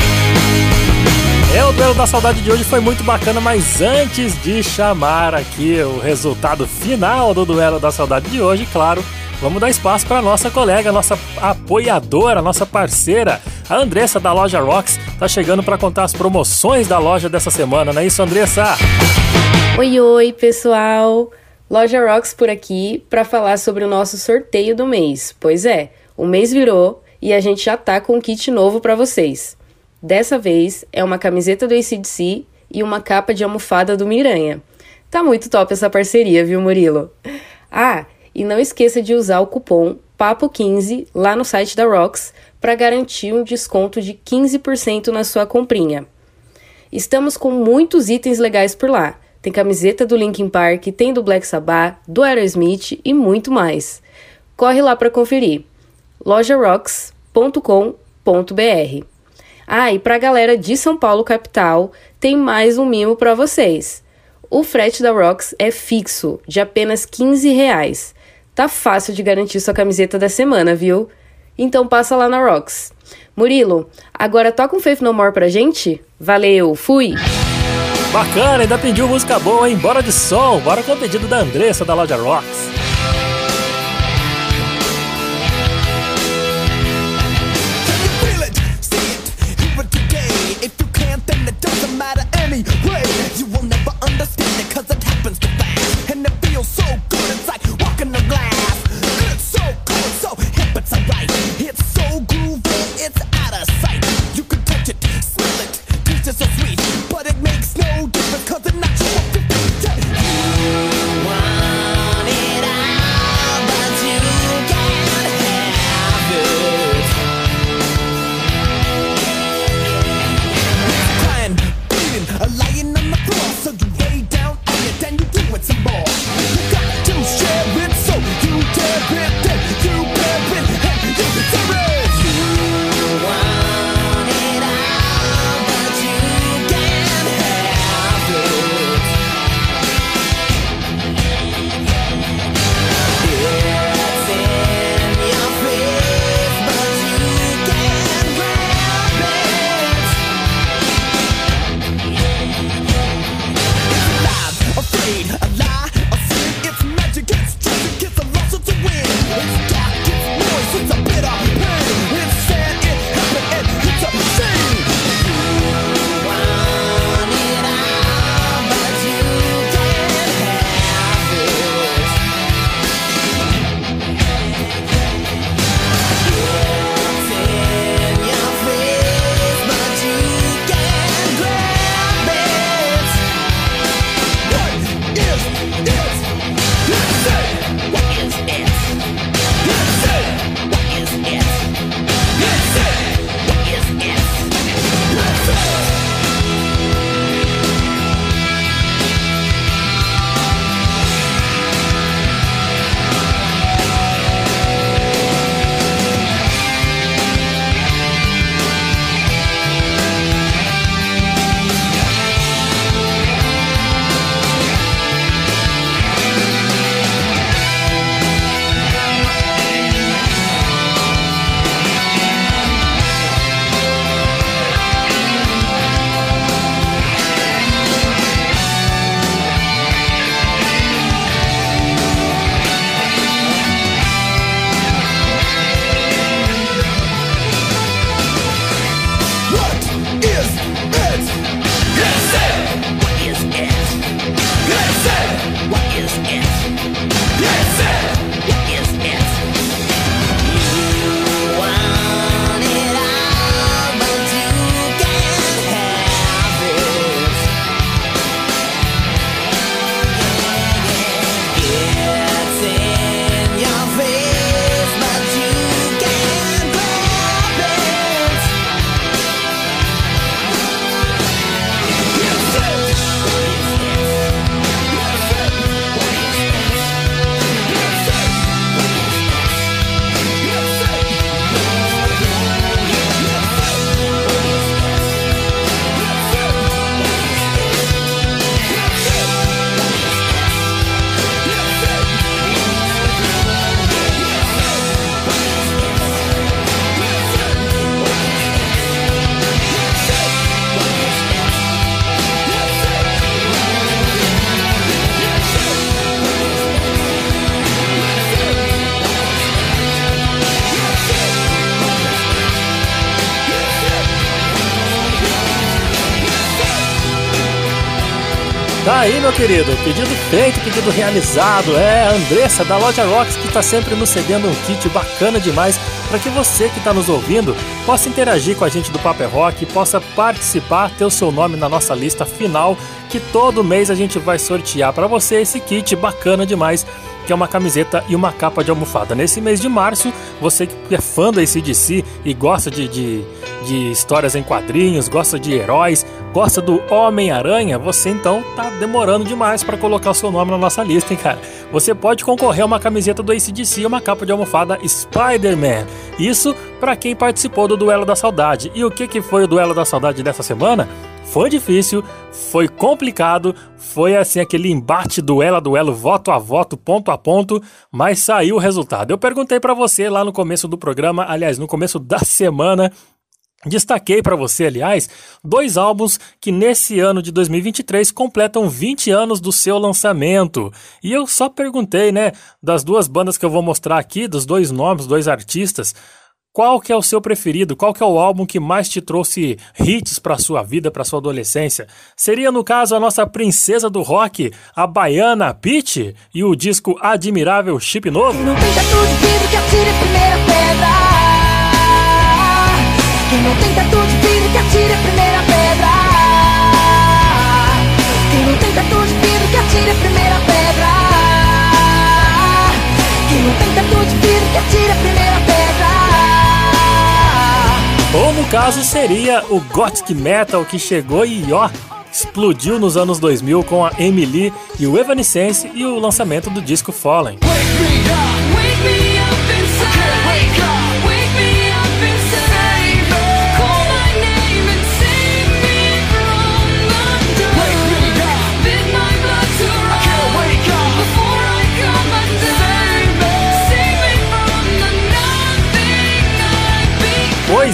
É, o duelo da saudade de hoje foi muito bacana, mas antes de chamar aqui o resultado final do duelo da saudade de hoje, claro, vamos dar espaço para nossa colega, nossa apoiadora, nossa parceira, a Andressa da Loja Rocks, tá chegando para contar as promoções da loja dessa semana, não é isso, Andressa? Oi, oi, pessoal! Loja Rocks por aqui para falar sobre o nosso sorteio do mês. Pois é, o mês virou e a gente já tá com um kit novo para vocês. Dessa vez é uma camiseta do ACDC e uma capa de almofada do Miranha. Tá muito top essa parceria, viu, Murilo? Ah, e não esqueça de usar o cupom PAPO15 lá no site da Rocks para garantir um desconto de 15% na sua comprinha. Estamos com muitos itens legais por lá. Tem camiseta do Linkin Park, tem do Black Sabbath, do Aerosmith e muito mais. Corre lá para conferir. lojarocks.com.br. Ah, e pra galera de São Paulo capital, tem mais um mimo para vocês. O frete da Rocks é fixo, de apenas 15 reais. Tá fácil de garantir sua camiseta da semana, viu? Então passa lá na Rocks. Murilo, agora toca um Faith No More pra gente? Valeu, fui! Bacana, ainda pediu música boa, hein? Bora de som, bora com o pedido da Andressa da Loja Rocks. So good, it's like walking the glass. It's so good, so hip, it's. It's so groovy, it's out of sight. You can touch it, smell it, taste it so sweet. But it makes no difference cause it knocks you your. You want it all, but you can't have it. crying, bleeding, lying on the floor. So you lay down on it, then you do it some more. You got to share it, so you dare it, then querido. Pedido feito, pedido realizado. É a Andressa da Loja Rocks que tá sempre nos cedendo um kit bacana demais para que você que tá nos ouvindo possa interagir com a gente do Paper Rock, possa participar, ter o seu nome na nossa lista final, que todo mês a gente vai sortear para você esse kit bacana demais que é uma camiseta e uma capa de almofada. Nesse mês de março, você que é fã da ACDC e gosta de, de, de histórias em quadrinhos, gosta de heróis, gosta do Homem-Aranha, você então tá demorando demais para colocar o seu nome na nossa lista, hein, cara? Você pode concorrer a uma camiseta do ACDC e uma capa de almofada Spider-Man. Isso para quem participou do Duelo da Saudade. E o que, que foi o Duelo da Saudade dessa semana? Foi difícil, foi complicado, foi assim aquele embate duelo a duelo, voto a voto, ponto a ponto, mas saiu o resultado. Eu perguntei para você lá no começo do programa, aliás, no começo da semana, Destaquei para você, aliás, dois álbuns que nesse ano de 2023 completam 20 anos do seu lançamento. E eu só perguntei, né, das duas bandas que eu vou mostrar aqui, dos dois nomes, dois artistas, qual que é o seu preferido? Qual que é o álbum que mais te trouxe hits para sua vida, para sua adolescência? Seria no caso a nossa princesa do rock, a baiana Peach, e o disco admirável Chip Novo? Não tudo, que a primeira pedra. Quem não tenta tudo, vidro que atire a primeira pedra. Quem não tenta tudo, vidro que atire a primeira pedra. Quem não tenta tudo, vidro que atire a primeira pedra. Ou no caso seria o Gothic Metal que chegou e ó, explodiu nos anos 2000 com a Emily e o Evanescence e o lançamento do disco Fallen.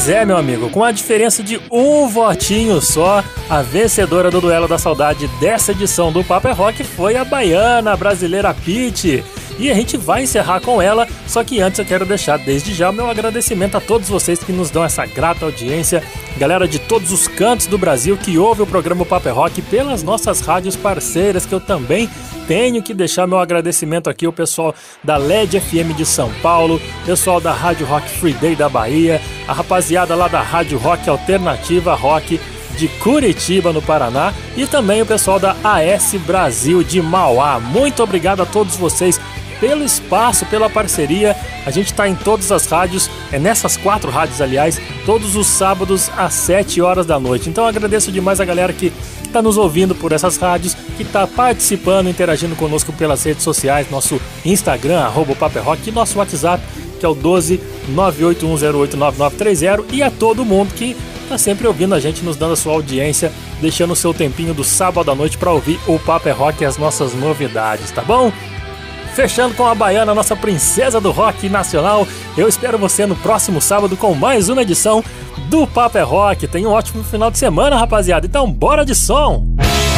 Pois é, meu amigo, com a diferença de um votinho só, a vencedora do Duelo da Saudade dessa edição do Paper Rock foi a baiana a brasileira Pete. E a gente vai encerrar com ela, só que antes eu quero deixar desde já o meu agradecimento a todos vocês que nos dão essa grata audiência, galera de todos os cantos do Brasil que ouve o programa Paper Rock pelas nossas rádios parceiras, que eu também tenho que deixar meu agradecimento aqui ao pessoal da LED FM de São Paulo, pessoal da Rádio Rock Free Day da Bahia, a rapaziada lá da Rádio Rock Alternativa Rock de Curitiba, no Paraná, e também o pessoal da AS Brasil de Mauá. Muito obrigado a todos vocês pelo espaço, pela parceria. A gente está em todas as rádios, é nessas quatro rádios, aliás, todos os sábados às 7 horas da noite. Então agradeço demais a galera que está nos ouvindo por essas rádios, que está participando, interagindo conosco pelas redes sociais, nosso Instagram, arroba Paperrock, e nosso WhatsApp, que é o 12 981089930, e a todo mundo que está sempre ouvindo a gente, nos dando a sua audiência, deixando o seu tempinho do sábado à noite para ouvir o Paper Rock e as nossas novidades, tá bom? Fechando com a Baiana, nossa princesa do rock nacional. Eu espero você no próximo sábado com mais uma edição do Paper Rock. Tenha um ótimo final de semana, rapaziada. Então, bora de som! Quem